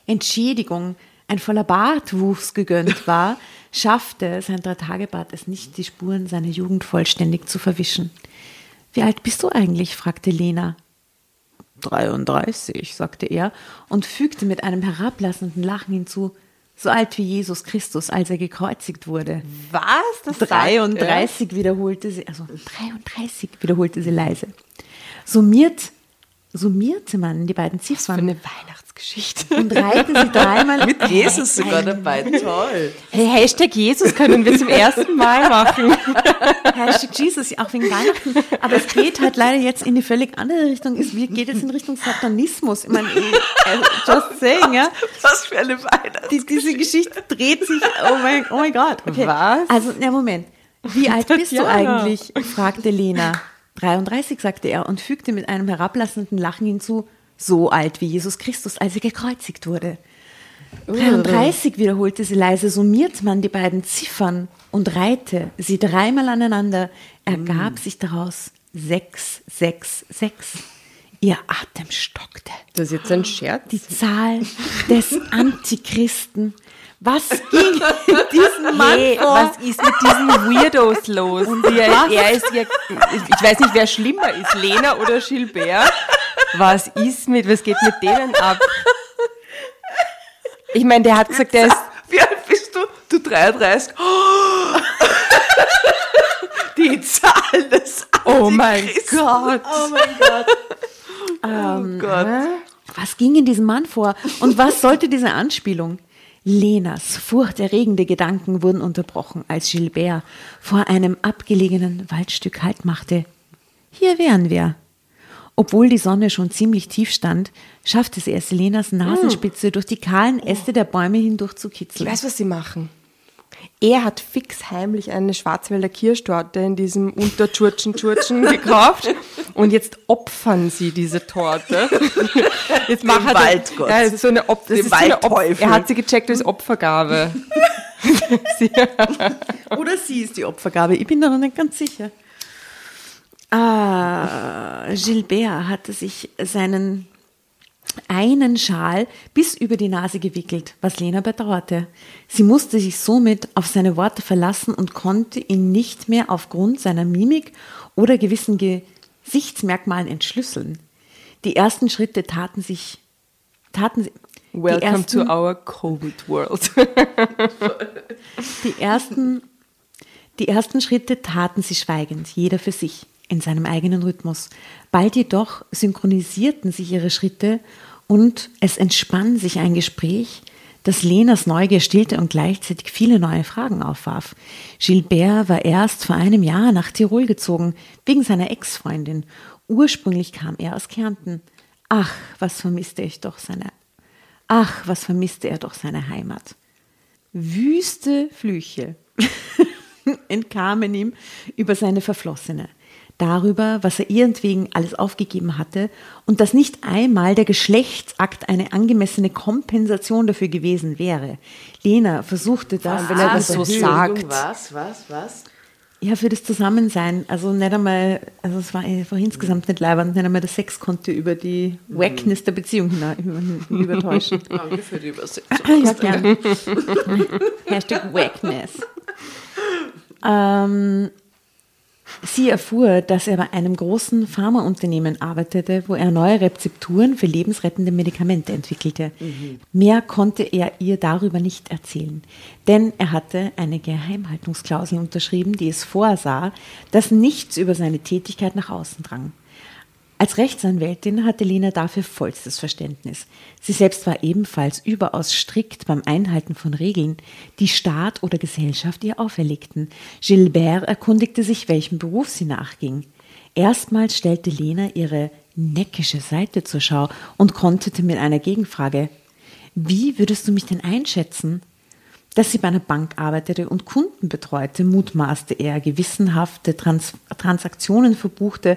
Entschädigung ein voller Bartwuchs gegönnt war, schaffte sein Dreitagebart es nicht, die Spuren seiner Jugend vollständig zu verwischen. Wie alt bist du eigentlich? fragte Lena. 33, sagte er und fügte mit einem herablassenden Lachen hinzu, so alt wie Jesus Christus, als er gekreuzigt wurde. Was? Das 33 wiederholte sie, also 33 wiederholte sie leise. Summiert, summierte man die beiden Ziffern Eine Weihnachtsgeschichte. und reihte sie dreimal Mit Jesus sogar dabei, toll. Hey, Hashtag Jesus können wir zum ersten Mal machen. Hashtag Jesus, auch wegen Weihnachten. Aber es geht halt leider jetzt in die völlig andere Richtung. Es geht jetzt in Richtung Satanismus. Ich meine, eh, äh, just saying, ja. Was für eine Weihnacht. Die, diese Geschichte dreht sich, oh mein, oh mein Gott. Okay. Was? Also, na Moment. Wie alt bist du eigentlich? fragte Lena. 33, sagte er und fügte mit einem herablassenden Lachen hinzu, so alt wie Jesus Christus, als er gekreuzigt wurde. 33 wiederholte sie leise, summiert man die beiden Ziffern und reihte sie dreimal aneinander, ergab sich daraus 666. Ihr Atem stockte. Das ist jetzt ein Scherz. Die Zahl des Antichristen. Was ging in diesem Mann Hey, vor? was ist mit diesen Weirdos los? Er, er ist ja, ich weiß nicht, wer schlimmer ist, Lena oder Gilbert. Was ist mit, was geht mit denen ab? Ich meine, der hat gesagt, der ist, Wie alt bist du? Du 33. Oh. Die Zahl des oh mein. Gott. Oh mein Gott. Oh Gott. Was ging in diesem Mann vor? Und was sollte diese Anspielung? Lenas furchterregende Gedanken wurden unterbrochen, als Gilbert vor einem abgelegenen Waldstück Halt machte. Hier wären wir. Obwohl die Sonne schon ziemlich tief stand, schaffte sie es, Lenas Nasenspitze durch die kahlen Äste der Bäume hindurch zu Ich kitzeln. weiß, was sie machen. Er hat fix heimlich eine Schwarzwälder Kirschtorte in diesem Untertschurtschen-Tschurtschen gekauft und jetzt opfern sie diese Torte. Jetzt macht er Waldgott. Ja, das ist so eine Op das ist so. Er hat sie gecheckt als Opfergabe. Oder sie ist die Opfergabe. Ich bin da noch nicht ganz sicher. Ah, Gilbert hatte sich seinen einen Schal bis über die Nase gewickelt, was Lena bedauerte. Sie musste sich somit auf seine Worte verlassen und konnte ihn nicht mehr aufgrund seiner Mimik oder gewissen Gesichtsmerkmalen entschlüsseln. Die ersten Schritte taten sich, taten sie, Welcome ersten, to our Covid world. Die ersten, die ersten Schritte taten sie schweigend, jeder für sich, in seinem eigenen Rhythmus. Bald jedoch synchronisierten sich ihre Schritte und es entspann sich ein Gespräch, das Lenas Neugier stillte und gleichzeitig viele neue Fragen aufwarf. Gilbert war erst vor einem Jahr nach Tirol gezogen, wegen seiner Ex-Freundin. Ursprünglich kam er aus Kärnten. Ach, was vermisste ich doch seine, ach, was vermisste er doch seine Heimat. Wüste Flüche entkamen ihm über seine Verflossene. Darüber, was er ihretwegen alles aufgegeben hatte und dass nicht einmal der Geschlechtsakt eine angemessene Kompensation dafür gewesen wäre. Lena versuchte das, wenn er das so sagt. Was, was, was? ja, für das Zusammensein, also nicht einmal, also es war, war insgesamt nicht leibend, nicht einmal der Sex konnte über die Wackness der Beziehung hina- über- übertäuschen. Danke für die Übersetzung. ja, gern. Hashtag Wackness. Ähm, sie erfuhr, dass er bei einem großen Pharmaunternehmen arbeitete, wo er neue Rezepturen für lebensrettende Medikamente entwickelte. Mehr konnte er ihr darüber nicht erzählen, denn er hatte eine Geheimhaltungsklausel unterschrieben, die es vorsah, dass nichts über seine Tätigkeit nach außen drang. Als Rechtsanwältin hatte Lena dafür vollstes Verständnis. Sie selbst war ebenfalls überaus strikt beim Einhalten von Regeln, die Staat oder Gesellschaft ihr auferlegten. Gilbert erkundigte sich, welchem Beruf sie nachging. Erstmals stellte Lena ihre neckische Seite zur Schau und konterte mit einer Gegenfrage. Wie würdest du mich denn einschätzen? Dass sie bei einer Bank arbeitete und Kunden betreute, mutmaßte er, gewissenhafte Trans Transaktionen verbuchte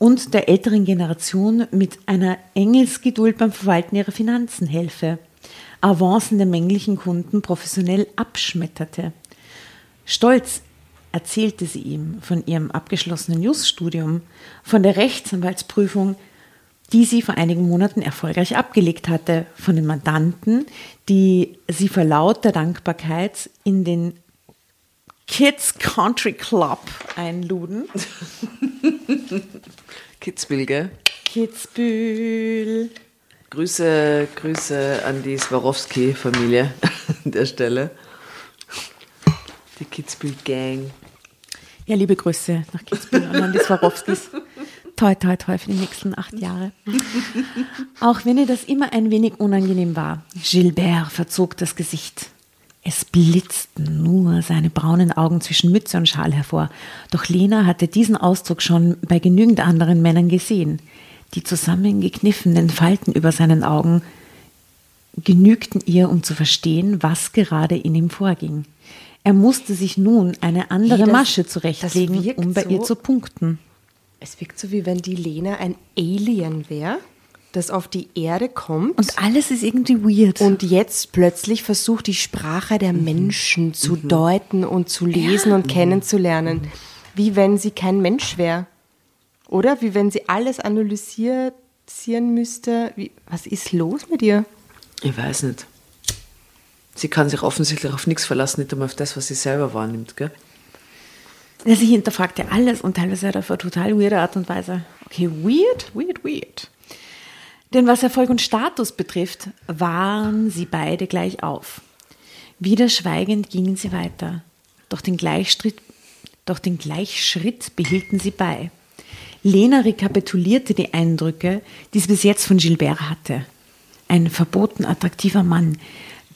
und der älteren Generation mit einer Engelsgeduld beim Verwalten ihrer Finanzen helfe, Avancen der männlichen Kunden professionell abschmetterte. Stolz erzählte sie ihm von ihrem abgeschlossenen Jus-Studium, von der Rechtsanwaltsprüfung, die sie vor einigen Monaten erfolgreich abgelegt hatte, von den Mandanten, die sie vor lauter Dankbarkeit in den Kids Country Club einluden. Kitzbühel, gell? Kitzbühel. Grüße, Grüße an die Swarovski-Familie an der Stelle. Die Kitzbühel-Gang. Ja, liebe Grüße nach Kitzbühel und an die Swarovskis. Toi, toi, toi für die nächsten acht Jahre. Auch wenn ihr das immer ein wenig unangenehm war. Gilbert verzog das Gesicht. Es blitzten nur seine braunen Augen zwischen Mütze und Schal hervor. Doch Lena hatte diesen Ausdruck schon bei genügend anderen Männern gesehen. Die zusammengekniffenen Falten über seinen Augen genügten ihr, um zu verstehen, was gerade in ihm vorging. Er musste sich nun eine andere das- Masche zurechtlegen, um bei ihr so- zu punkten. Es wirkt so, wie wenn die Lena ein Alien wäre, das auf die Erde kommt Und alles ist irgendwie weird. und jetzt plötzlich versucht, die Sprache der Menschen zu deuten und zu lesen und kennenzulernen. Wie wenn sie kein Mensch wäre. Oder wie wenn sie alles analysieren müsste. Wie, was ist los mit ihr? Ich weiß nicht. Sie kann sich offensichtlich auf nichts verlassen, nicht einmal auf das, was sie selber wahrnimmt, gell? Ja, sie hinterfragte alles und teilweise auf eine total weirde Art und Weise. Okay, weird, weird, weird. Denn was Erfolg und Status betrifft, waren sie beide gleich auf. Wieder schweigend gingen sie weiter. Doch den Gleichschritt, doch den Gleichschritt behielten sie bei. Lena rekapitulierte die Eindrücke, die sie bis jetzt von Gilbert hatte. Ein verboten attraktiver Mann,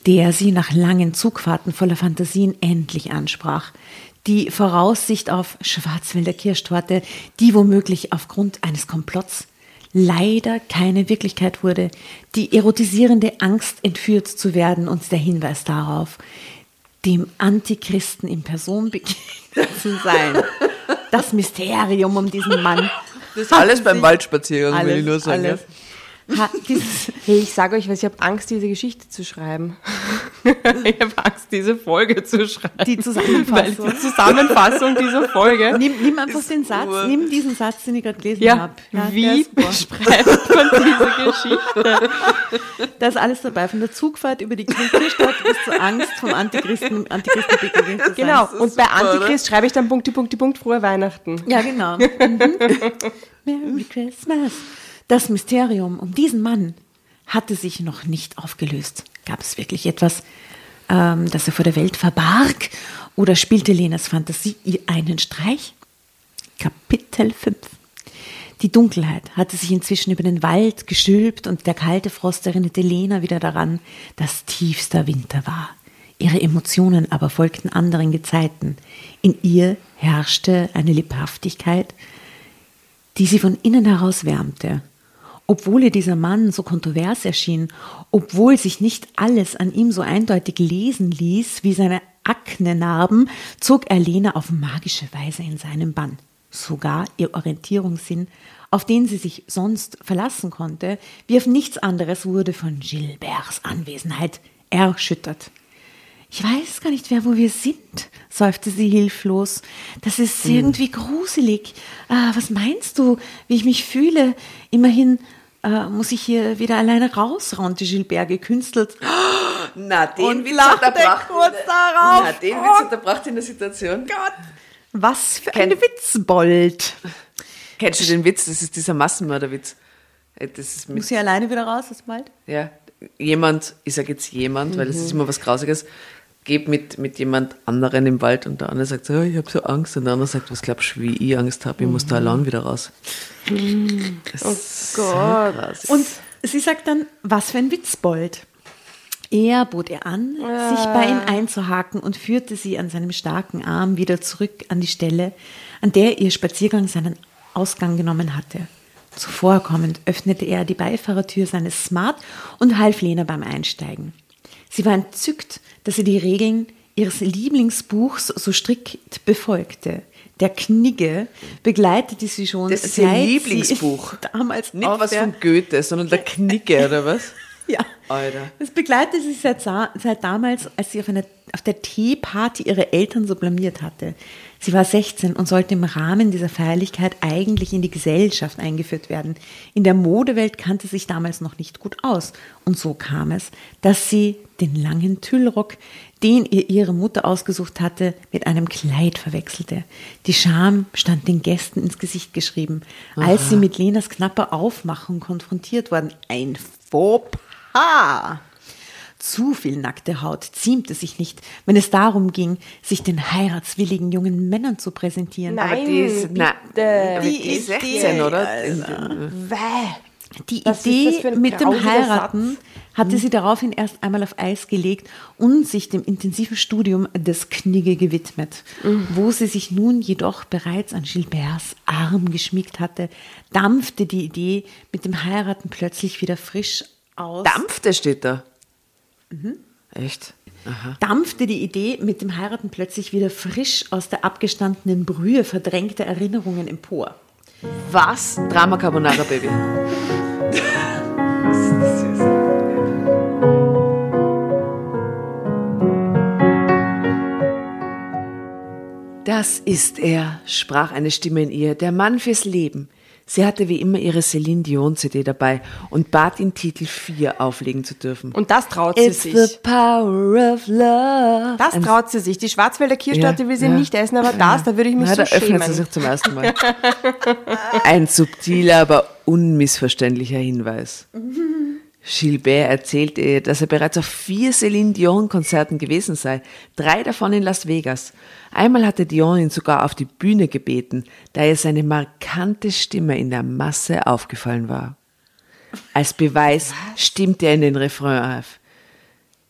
der sie nach langen Zugfahrten voller Fantasien endlich ansprach. Die Voraussicht auf Schwarzwälder Kirschtorte, die womöglich aufgrund eines Komplotts leider keine Wirklichkeit wurde. Die erotisierende Angst, entführt zu werden und der Hinweis darauf, dem Antichristen in Person begegnet zu sein. Das Mysterium um diesen Mann. Das alles beim Waldspaziergang, will ich nur sagen. alles. Ha, dieses, Hey, ich sage euch was, ich habe Angst, diese Geschichte zu schreiben. ich habe Angst, diese Folge zu schreiben. Die Zusammenfassung. Weil die Zusammenfassung dieser Folge. nimm, nimm einfach den Satz, nimm diesen Satz, den ich gerade gelesen Ja, habe. der wie super. beschreibt man diese Geschichte? Da ist alles dabei, von der Zugfahrt über die Kirchstadt bis zur Angst vom Antichristen, Antichristen begegnet zu sein. Genau, und bei Antichrist schreibe ich dann Punkte, Punkte, Punkt, frohe Weihnachten. Ja, genau. Mhm. Merry Christmas. Das Mysterium um diesen Mann hatte sich noch nicht aufgelöst. Gab es wirklich etwas, ähm, das er vor der Welt verbarg? Oder spielte Lenas Fantasie ihr einen Streich? Kapitel 5 Die Dunkelheit hatte sich inzwischen über den Wald gestülpt und der kalte Frost erinnerte Lena wieder daran, dass tiefster Winter war. Ihre Emotionen aber folgten anderen Gezeiten. In ihr herrschte eine Lebhaftigkeit, die sie von innen heraus wärmte. Obwohl ihr dieser Mann so kontrovers erschien, obwohl sich nicht alles an ihm so eindeutig lesen ließ wie seine Aknenarben, zog er Lena auf magische Weise in seinen Bann. sogar ihr Orientierungssinn, auf den sie sich sonst verlassen konnte, wie auf nichts anderes, wurde von Gilberts Anwesenheit erschüttert. Ich weiß gar nicht mehr, wo wir sind, seufzte sie hilflos. Das ist Hm. irgendwie gruselig. Ah, was meinst du, wie ich mich fühle? Immerhin äh, muss ich hier wieder alleine raus, raunte Gilbert gekünstelt. Na, den Und Witz lachte unterbracht. kurz in der- darauf. Na, den Oh Witz unterbracht in der Situation. Was für Kenn- ein Witzbold. Kennst du den Witz? Das ist dieser Massenmörderwitz. Äh, Das Muss ich alleine wieder raus, das bald? ja, jemand, ich sage jetzt jemand, weil das ist immer was Grausiges, geht mit, mit jemand anderen im Wald und der andere sagt so, "Oh, ich habe so Angst. Und der andere sagt, was glaubst du, wie ich Angst habe? Ich muss da allein wieder raus. Das oh Gott. Und sie sagt dann, was für ein Witzbold. Er bot ihr an, sich bei ihm einzuhaken und führte sie an seinem starken Arm wieder zurück an die Stelle, an der ihr Spaziergang seinen Ausgang genommen hatte. Zuvorkommend öffnete er die Beifahrertür seines Smart und half Lena beim Einsteigen. Sie war entzückt, dass sie die Regeln ihres Lieblingsbuchs so strikt befolgte. Der Knigge begleitete sie schon Das ist ihr Lieblingsbuch. damals Nicht was von Goethe, sondern der Knicke, oder was? ja. Alter. Das begleitete sie seit, seit damals, als sie auf, einer, auf der Teeparty ihre Eltern so blamiert hatte. Sie war 16 und sollte im Rahmen dieser Feierlichkeit eigentlich in die Gesellschaft eingeführt werden. In der Modewelt kannte sie sich damals noch nicht gut aus. Und so kam es, dass sie den langen Tüllrock, den ihr ihre Mutter ausgesucht hatte, mit einem Kleid verwechselte. Die Scham stand den Gästen ins Gesicht geschrieben, als sie mit Lenas knapper Aufmachung konfrontiert wurden. Ein Fauxpas! Zu viel nackte Haut ziemte sich nicht, wenn es darum ging, sich den heiratswilligen jungen Männern zu präsentieren. Nein. Aber die ist, na, aber Die die ist ist 16, die- oder? Wäh. Die Was Idee mit dem Heiraten Satz? hatte sie daraufhin erst einmal auf Eis gelegt und sich dem intensiven Studium des Knigge gewidmet. Wo sie sich nun jedoch bereits an Gilberts Arm geschmiegt hatte, dampfte die Idee mit dem Heiraten plötzlich wieder frisch aus. Dampfte steht da. Mhm. Echt? Aha. dampfte die Idee mit dem Heiraten plötzlich wieder frisch aus der abgestandenen Brühe verdrängter Erinnerungen empor. Was? Drama Carbonara Baby. Das ist er, sprach eine Stimme in ihr, der Mann fürs Leben. Sie hatte wie immer ihre Celine Dion CD dabei und bat ihn, Titel 4 auflegen zu dürfen. Und das traut sie It's sich. the power of love. Das traut sie sich. Die Schwarzwälder Kirschtorte Ja, will sie ja. nicht essen, aber das, da würde ich mich Na, so da öffnet schämen. sie sich zum ersten Mal. Ein subtiler, aber unmissverständlicher Hinweis. Gilbert erzählte ihr, dass er bereits auf vier Celine Dion-Konzerten gewesen sei, drei davon in Las Vegas. Einmal hatte Dion ihn sogar auf die Bühne gebeten, da ihr seine markante Stimme in der Masse aufgefallen war. Als Beweis stimmte er in den Refrain auf.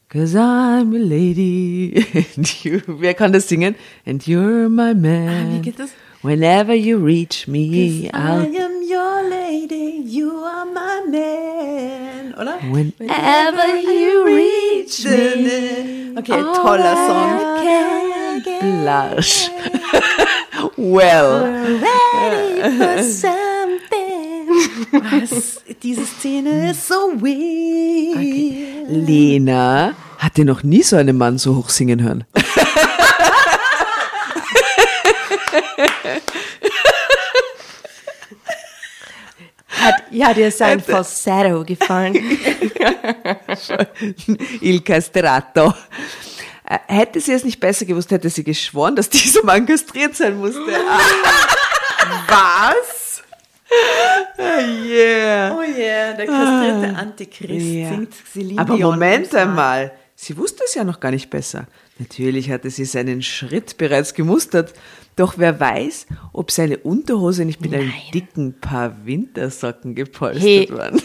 Cause I'm a lady. And you, wer kann das singen? And you're my man. Ah, wie geht das? Whenever you reach me, I I'll. am your lady, you are my man, oder? Whenever you reach me. Okay, toller Song. Blush. well. Was? Diese Szene ist so weird. Lena hatte noch nie so einen Mann so hoch singen hören. Hat, ja, dir ist ein Falsetto gefallen. Il Castrato. Äh, Hätte sie es nicht besser gewusst, hätte sie geschworen, dass dieser Mann kastriert sein musste. Was? Yeah. Oh yeah, der kastrierte Antichrist Ja. singt Celine Aber Moment einmal. Sie wusste es ja noch gar nicht besser. Natürlich hatte sie seinen Schritt bereits gemustert. Doch wer weiß, ob seine Unterhose nicht mit einem dicken Paar Wintersocken gepolstert Hey. waren.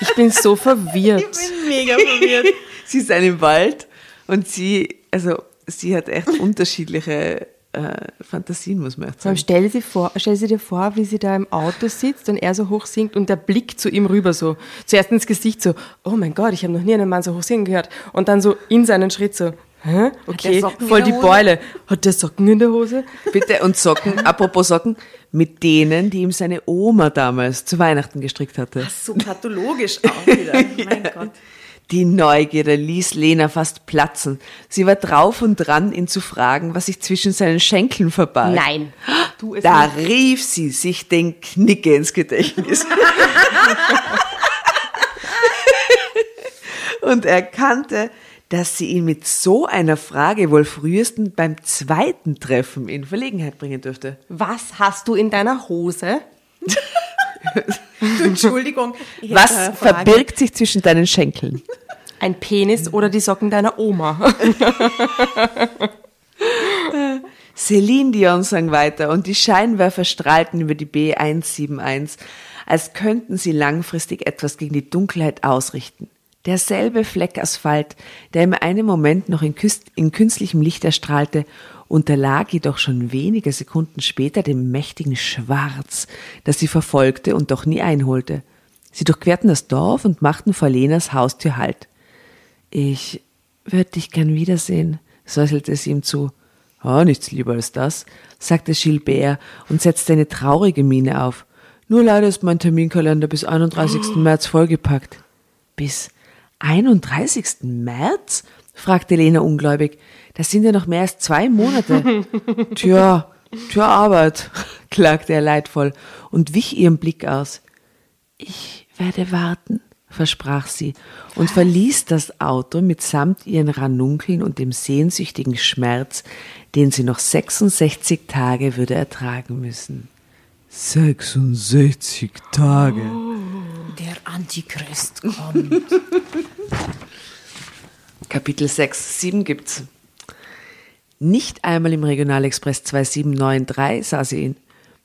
Ich bin so verwirrt. bin mega verwirrt. sie ist im Wald und sie, also sie hat echt unterschiedliche äh, Fantasien, muss man echt sagen. stell dir, vor, stell sie dir vor, wie sie da im Auto sitzt und er so hoch singt und der Blick zu ihm rüber so. Zuerst ins Gesicht so, oh mein Gott, ich habe noch nie einen Mann so hoch singen gehört. Und dann so in seinen Schritt so, Hä? Okay, voll die? Beule. Hat der Socken in der Hose? Bitte, und Socken, apropos Socken, mit denen, die ihm seine Oma damals zu Weihnachten gestrickt hatte. So pathologisch auch wieder. Mein Gott. Die Neugierde ließ Lena fast platzen. Sie war drauf und dran, ihn zu fragen, was sich zwischen seinen Schenkeln verbarg. Nein. Du es Da nicht. rief sie sich den Knicke ins Gedächtnis. und erkannte, dass sie ihn mit so einer Frage wohl frühestens beim zweiten Treffen in Verlegenheit bringen dürfte. Was hast du in deiner Hose? Entschuldigung. Was verbirgt sich zwischen deinen Schenkeln? Ein Penis oder die Socken deiner Oma? Celine Dion sang weiter und die Scheinwerfer strahlten über die B171, als könnten sie langfristig etwas gegen die Dunkelheit ausrichten. Derselbe Fleck Asphalt, der im einen Moment noch in, in künstlichem Licht erstrahlte, unterlag jedoch schon wenige Sekunden später dem mächtigen Schwarz, das sie verfolgte und doch nie einholte. Sie durchquerten das Dorf und machten vor Lenas Haustür Halt. Ich würde dich gern wiedersehen, säuselte sie ihm zu. Ah, nichts lieber als das, sagte Gilbert und setzte eine traurige Miene auf. Nur leider ist mein Terminkalender bis 31. März vollgepackt. Bis 31. März? Fragte Lena ungläubig. Das sind ja noch mehr als zwei Monate. Tja, tja Arbeit, klagte er leidvoll und wich ihrem Blick aus. Ich werde warten, versprach sie und verließ das Auto mitsamt ihren Ranunkeln und dem sehnsüchtigen Schmerz, den sie noch 66 Tage würde ertragen müssen. 66 Tage. Der Antichrist kommt. Kapitel 6, 7 gibt's. Nicht einmal im Regionalexpress 2793 sah sie ihn.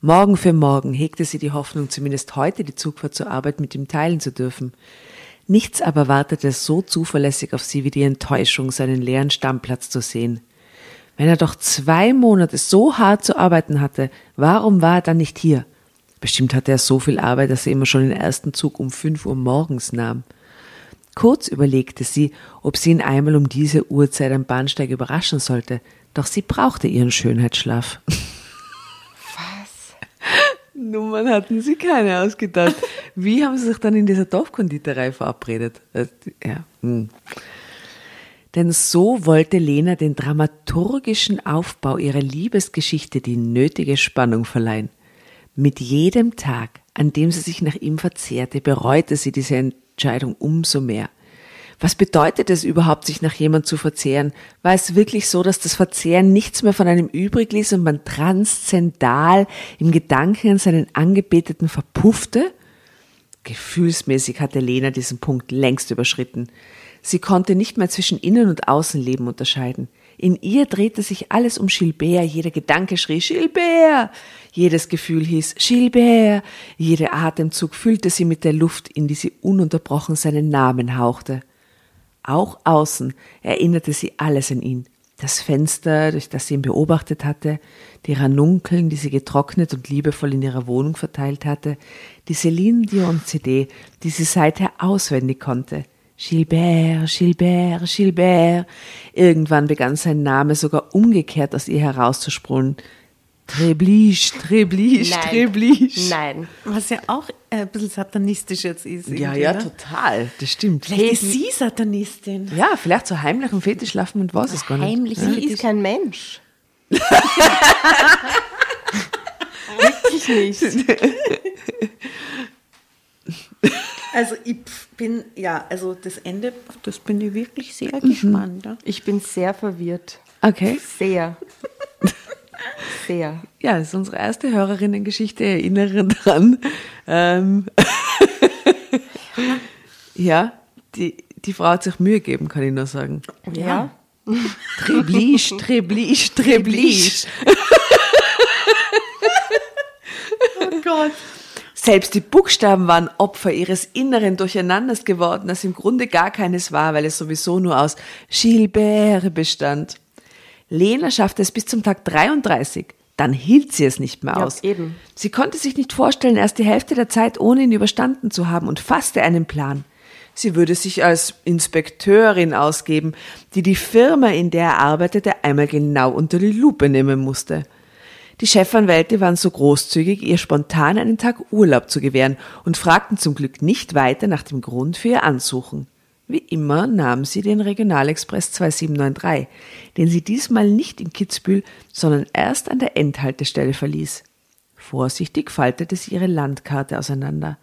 Morgen für morgen hegte sie die Hoffnung, zumindest heute die Zugfahrt zur Arbeit mit ihm teilen zu dürfen. Nichts aber wartete so zuverlässig auf sie wie die Enttäuschung, seinen leeren Stammplatz zu sehen. Wenn er doch zwei Monate so hart zu arbeiten hatte, warum war er dann nicht hier? Bestimmt hatte er so viel Arbeit, dass er immer schon den ersten Zug um fünf Uhr morgens nahm. Kurz überlegte sie, ob sie ihn einmal um diese Uhrzeit am Bahnsteig überraschen sollte, doch sie brauchte ihren Schönheitsschlaf. Was? Nummern hatten sie keine ausgedacht. Wie haben sie sich dann in dieser Dorfkonditorei verabredet? Äh, Ja. Hm. Denn so wollte Lena den dramaturgischen Aufbau ihrer Liebesgeschichte die nötige Spannung verleihen. Mit jedem Tag, an dem sie sich nach ihm verzehrte, bereute sie diese Entscheidung umso mehr. Was bedeutet es überhaupt, sich nach jemand zu verzehren? War es wirklich so, dass das Verzehren nichts mehr von einem übrig ließ und man transzendal im Gedanken an seinen Angebeteten verpuffte? Gefühlsmäßig hatte Lena diesen Punkt längst überschritten. Sie konnte nicht mehr zwischen Innen- und Außenleben unterscheiden. In ihr drehte sich alles um Gilbert, jeder Gedanke schrie Gilbert, jedes Gefühl hieß Gilbert, jeder Atemzug füllte sie mit der Luft, in die sie ununterbrochen seinen Namen hauchte. Auch außen erinnerte sie alles an ihn. Das Fenster, durch das sie ihn beobachtet hatte, die Ranunkeln, die sie getrocknet und liebevoll in ihrer Wohnung verteilt hatte, die Celine Dion CD, die sie seither auswendig konnte. Gilbert, Gilbert, Gilbert. Irgendwann begann sein Name sogar umgekehrt aus ihr herauszusprudeln. Trebliche, Trebliche, Trebliche. Nein. Was ja auch äh, ein bisschen satanistisch jetzt ist. Ja, ja, ne? total. Das stimmt. Vielleicht ist sie Satanistin. Ja, vielleicht so heimlich im Fetisch schlafen und weiß es gar nicht. Heimlich. Sie ist kein Mensch. Wirklich nicht. Also ich bin, ja, also das Ende, das bin ich wirklich sehr gespannt. Ja. Ich bin sehr verwirrt. Okay. Sehr. Sehr. Ja, das ist unsere erste Hörerinnengeschichte. Erinnere dran. Ähm, ja, die, die Frau hat sich Mühe gegeben, kann ich nur sagen. Ja. Trebliche, trebliche, trebliche. Oh Gott. Selbst die Buchstaben waren Opfer ihres inneren Durcheinanders geworden, das im Grunde gar keines war, weil es sowieso nur aus Gilbert bestand. Lena schaffte es bis zum Tag 33. Dann hielt sie es nicht mehr Ja, aus. eben. Sie konnte sich nicht vorstellen, erst die Hälfte der Zeit ohne ihn überstanden zu haben und fasste einen Plan. sie würde sich als Inspekteurin ausgeben, die die Firma, in der er arbeitete, einmal genau unter die Lupe nehmen musste. Die Chefanwälte waren so großzügig, ihr spontan einen Tag Urlaub zu gewähren und fragten zum Glück nicht weiter nach dem Grund für ihr Ansuchen. Wie immer nahm sie den Regionalexpress 2793, den sie diesmal nicht in Kitzbühel, sondern erst an der Endhaltestelle verließ. Vorsichtig faltete sie ihre Landkarte auseinander.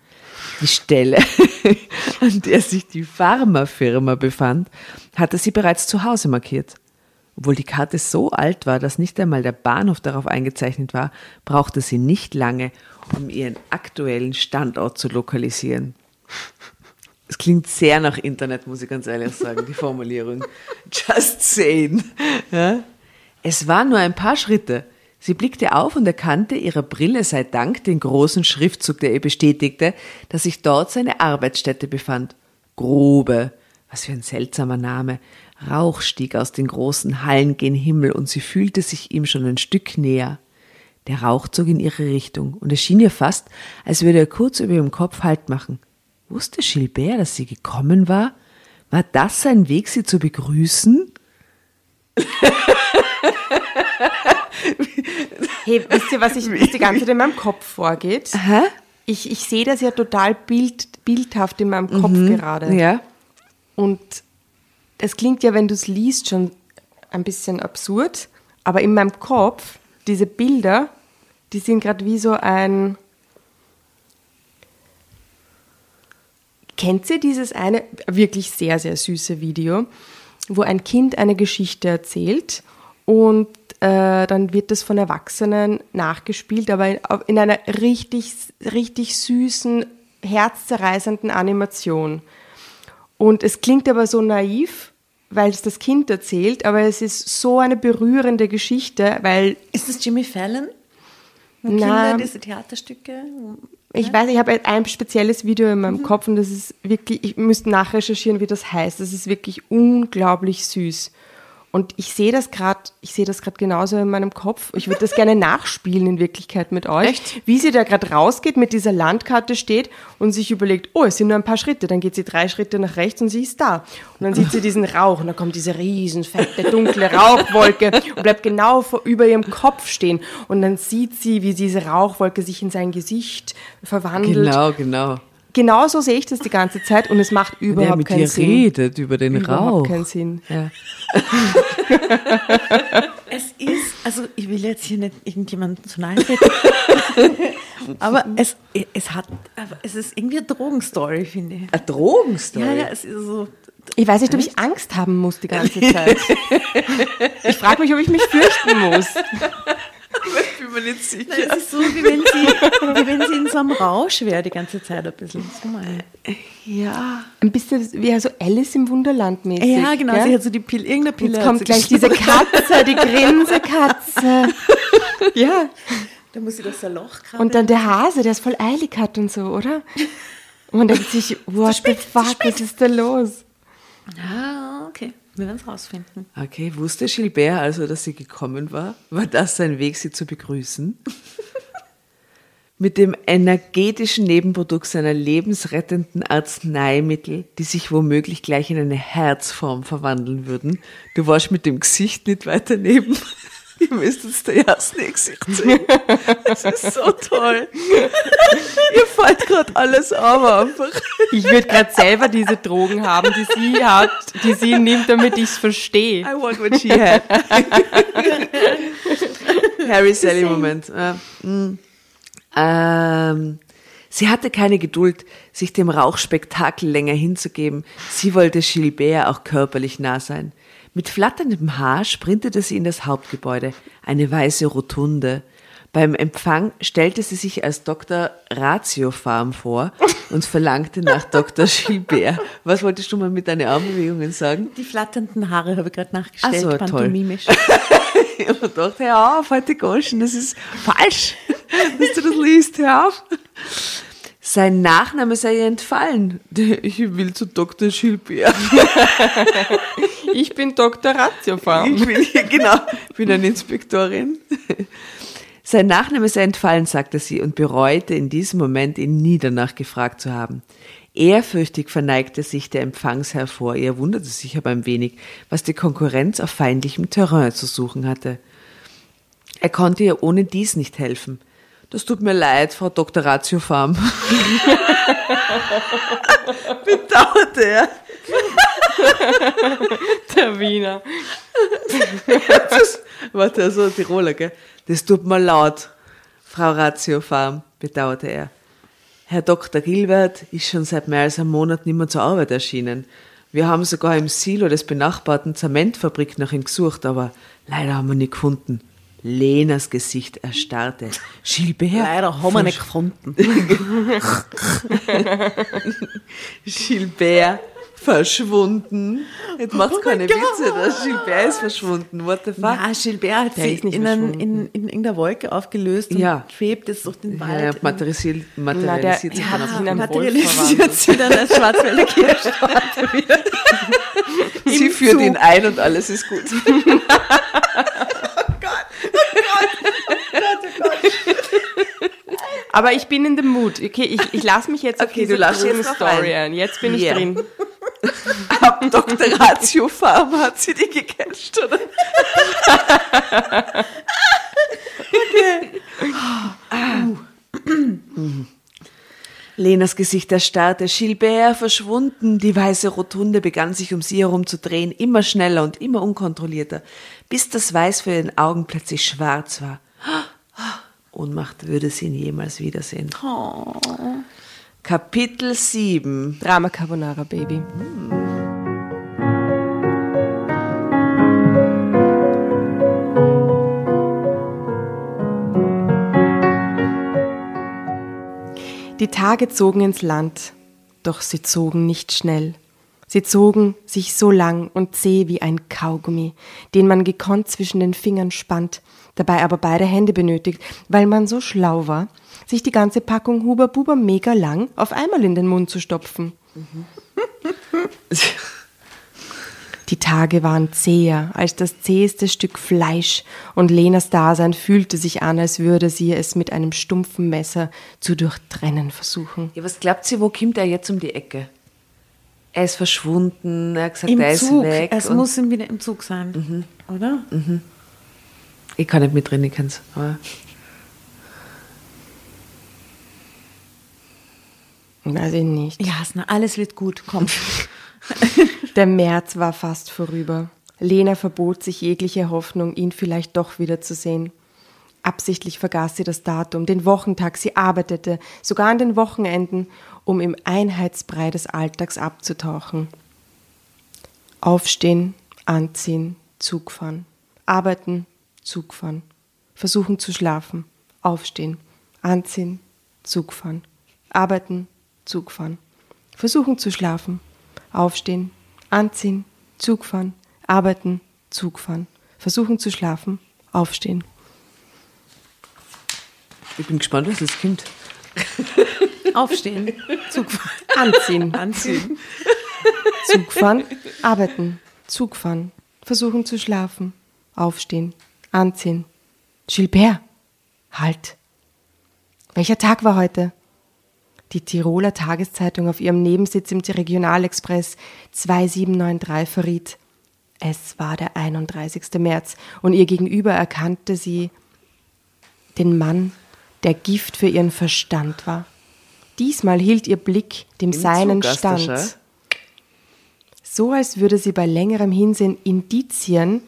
Die Stelle, an der sich die Pharmafirma befand, hatte sie bereits zu Hause markiert. Obwohl die Karte so alt war, dass nicht einmal der Bahnhof darauf eingezeichnet war, brauchte sie nicht lange, um ihren aktuellen Standort zu lokalisieren. Es klingt sehr nach Internet, muss ich ganz ehrlich sagen, die Formulierung. Just saying. Ja? Es waren nur ein paar Schritte. Sie blickte auf und erkannte ihrer Brille sei Dank den großen Schriftzug, der ihr bestätigte, dass sich dort seine Arbeitsstätte befand. Grube. Was für ein seltsamer Name. Rauch stieg aus den großen Hallen gen Himmel und sie fühlte sich ihm schon ein Stück näher. Der Rauch zog in ihre Richtung und es schien ihr fast, als würde er kurz über ihrem Kopf Halt machen. Wusste Gilbert, dass sie gekommen war? War das sein Weg, sie zu begrüßen? Hey, wisst ihr, was, ich, die ganze Zeit in meinem Kopf vorgeht? Hä? Ich, ich sehe das ja total bild, bildhaft in meinem Kopf gerade. Ja. Und es klingt ja, wenn du es liest, schon ein bisschen absurd, aber in meinem Kopf, diese Bilder, die sind gerade wie so ein. Kennt ihr dieses eine wirklich sehr, sehr süße Video, wo ein Kind eine Geschichte erzählt und äh, dann wird das von Erwachsenen nachgespielt, aber in, in einer richtig, richtig süßen, herzzerreißenden Animation. Und es klingt aber so naiv, weil es das Kind erzählt, aber es ist so eine berührende Geschichte, weil Ist das Jimmy Fallon? Wo Na. Kinder diese Theaterstücke? ich weiß, ich habe ein spezielles Video in meinem Kopf und das ist wirklich, ich müsste nachrecherchieren, wie das heißt. Das ist wirklich unglaublich süß. Und ich sehe das gerade, ich sehe das gerade genauso in meinem Kopf. Ich würde das gerne nachspielen in Wirklichkeit mit euch. Echt? Wie sie da gerade rausgeht, mit dieser Landkarte steht und sich überlegt, oh, es sind nur ein paar Schritte. Dann geht sie drei Schritte nach rechts und sie ist da. Und dann sieht sie diesen Rauch und dann kommt diese riesen, fette, dunkle Rauchwolke und bleibt genau vor, über ihrem Kopf stehen. Und dann sieht sie, wie diese Rauchwolke sich in sein Gesicht verwandelt. Genau, genau. Genauso sehe ich das die ganze Zeit und es macht überhaupt mit keinen dir Sinn. redet über den Überhaupt Rauch. keinen Sinn. Ja. Es ist, also ich will jetzt hier nicht irgendjemandem zu nahe treten, aber es, es hat, aber es ist irgendwie eine Drogenstory, finde ich. Eine Drogenstory. Ja, ja, es ist so, Ich weiß nicht, ob ich Angst haben muss die ganze Zeit. Ich frage mich, ob ich mich fürchten muss. Ich bin mir nicht sicher. es ist so, wie wenn, sie, wie wenn sie in so einem Rausch wäre die ganze Zeit ein bisschen. So mal. Ja. Ein bisschen wie so Alice im Wunderland mäßig. Ja, genau, gell? sie hat so die Pille, irgendeine Pille. Jetzt kommt gleich diese Katze, die Grinsekatze. Ja. Da muss sie das ein Loch graben. Und dann der Hase, der es voll eilig hat und so, oder? Und man denkt sich, what the fuck, was ist da los? Ah, okay. Wir werden es rausfinden. Okay, wusste Gilbert also, dass sie gekommen war? War das sein Weg, sie zu begrüßen? Mit dem energetischen Nebenprodukt seiner lebensrettenden Arzneimittel, die sich womöglich gleich in eine Herzform verwandeln würden. Du warst mit dem Gesicht nicht weiter neben. Ihr müsst jetzt der Jasne Gesicht sehen. Das ist so toll. Ihr fällt gerade alles auf einfach. Ich würde gerade selber diese Drogen haben, die sie hat, die sie nimmt, damit ich es verstehe. I want what she had. Harry Sally Moment. Ja, mm. Ähm, sie hatte keine Geduld, sich dem Rauchspektakel länger hinzugeben. Sie wollte Gilbert auch körperlich nah sein. Mit flatterndem Haar sprintete sie in das Hauptgebäude, eine weiße Rotunde. Beim Empfang stellte sie sich als Dr. Ratiofarm vor und verlangte nach Dr. Gilbert. Was wolltest du mal mit deinen Armbewegungen sagen? Die flatternden Haare habe ich gerade nachgestellt, Ach so, toll. pantomimisch. Ich habe gedacht, hör auf, heute Goschen, das ist falsch, dass du das liest, hör auf. Sein Nachname sei ihr entfallen. Ich will zu Dr. Gilbert. Ich bin Dr. Ratiofarm. Ich bin, genau, ich bin eine Inspektorin. Sein Nachname sei entfallen, sagte sie und bereute in diesem Moment, ihn nie danach gefragt zu haben. Ehrfürchtig verneigte sich der Empfangsherr vor ihr, wunderte sich aber ein wenig, was die Konkurrenz auf feindlichem Terrain zu suchen hatte. Er konnte ihr ohne dies nicht helfen. Das tut mir leid, Frau Dr. Ratio Farm. Bedauerte er. Der Wiener. Das, warte, so Tiroler, gell? Das tut mir laut, Frau Ratio Farm, bedauerte er. Herr Dr. Gilbert ist schon seit mehr als einem Monat nicht mehr zur Arbeit erschienen. Wir haben sogar im Silo des benachbarten Zementfabrik nach ihm gesucht, aber leider haben wir ihn nicht gefunden. Lenas Gesicht erstarrte. Gilbert. Leider haben wir nicht gefunden. Gilbert verschwunden. Jetzt macht's keine Witze, dass Gilbert ist verschwunden. What the fuck? Ja, Gilbert hat Der sich in, ein, verschwunden. in, in irgendeiner Wolke aufgelöst und Ja. schwebt jetzt durch den Wald. ja, materialisiert, Na, der, materialisiert sich er dann sich auf in einen Wolf materialisiert sie dann als Schwarzwälder Kirschtorte wieder. Sie führt ihn ein und alles ist gut. Aber ich bin in dem Mood. Okay, ich, ich lasse mich jetzt auf Okay, diese du grüne jetzt Story ein. ein. Jetzt bin ich Yeah. drin. Ab Dr. Ratio Farm hat sie die gecatcht, oder? Lenas Gesicht erstarrte, Gilbert verschwunden, die weiße Rotunde begann sich um sie herum zu drehen, immer schneller und immer unkontrollierter, bis das Weiß für ihren Augen plötzlich schwarz war. Ohnmacht würde sie ihn jemals wiedersehen. Kapitel 7 Drama Carbonara Baby. Die Tage zogen ins Land, doch sie zogen nicht schnell. Sie zogen sich so lang und zäh wie ein Kaugummi, den man gekonnt zwischen den Fingern spannt, dabei aber beide Hände benötigt, weil man so schlau war, sich die ganze Packung Huber Buber mega lang auf einmal in den Mund zu stopfen. Die Tage waren zäher als das zäheste Stück Fleisch, und Lenas Dasein fühlte sich an, als würde sie es mit einem stumpfen Messer zu durchtrennen versuchen. Ja, was glaubt sie, wo kommt er jetzt um die Ecke? Er ist verschwunden, er hat gesagt, Im er ist Zug. weg. Es muss ihm wieder im Zug sein. Oder? Ich kann nicht mit drin, ich kann's. Aber Weiß ich nicht. Ja, Hasna, alles wird gut. Komm. Der März war fast vorüber. Lena verbot sich jegliche Hoffnung, ihn vielleicht doch wiederzusehen. Absichtlich vergaß sie das Datum, den Wochentag, sie arbeitete, sogar an den Wochenenden, um im Einheitsbrei des Alltags abzutauchen. Aufstehen, anziehen, Zug fahren. Arbeiten, Zug fahren. Versuchen zu schlafen. Aufstehen, anziehen, Zug fahren. Arbeiten, Zug fahren. Versuchen zu schlafen. Aufstehen, anziehen, Zug fahren. Arbeiten, Zug fahren. Versuchen zu schlafen. Aufstehen. ich bin gespannt, was jetzt kommt. Aufstehen. Zug fahren. Anziehen. Anziehen. Zug fahren, arbeiten, Zug fahren, versuchen zu schlafen, aufstehen, anziehen. Gilbert, halt. Welcher Tag war heute? Die Tiroler Tageszeitung auf ihrem Nebensitz im Regionalexpress 2793 verriet. Es war der 31. März und ihr Gegenüber erkannte sie den Mann, der Gift für ihren Verstand war. Diesmal hielt ihr Blick dem seinen Zug, Astascha. stand. So als würde sie bei längerem Hinsehen Indizien,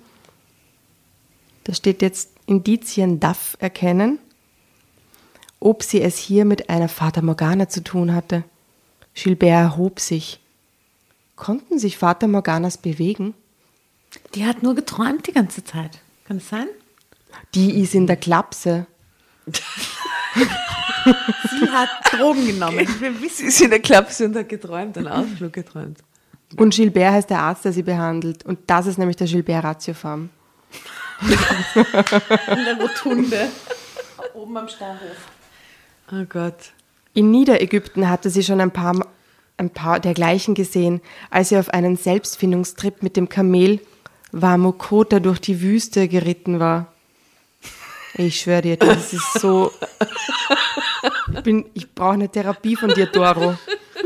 da steht jetzt Indizien darf erkennen, ob sie es hier mit einer Fata Morgana zu tun hatte. Gilbert erhob sich. Konnten sich Fata Morganas bewegen? Die hat nur geträumt die ganze Zeit. Kann es sein? Die ist in der Klapse. Sie hat Drogen genommen. Wir wissen. Sie ist in der Klapse und hat geträumt, einen Ausflug geträumt. Und Gilbert heißt der Arzt, der sie behandelt. Und das ist nämlich der Gilbert Ratiofarm. in der Rotunde. Oben am Steinhof. Oh Gott. In Niederägypten hatte sie schon ein paar, ein paar dergleichen gesehen, als sie auf einen Selbstfindungstrip mit dem Kamel Wamokota durch die Wüste geritten war. Ich schwöre dir, das ist so. Ich, bin- ich brauche eine Therapie von dir, Doro.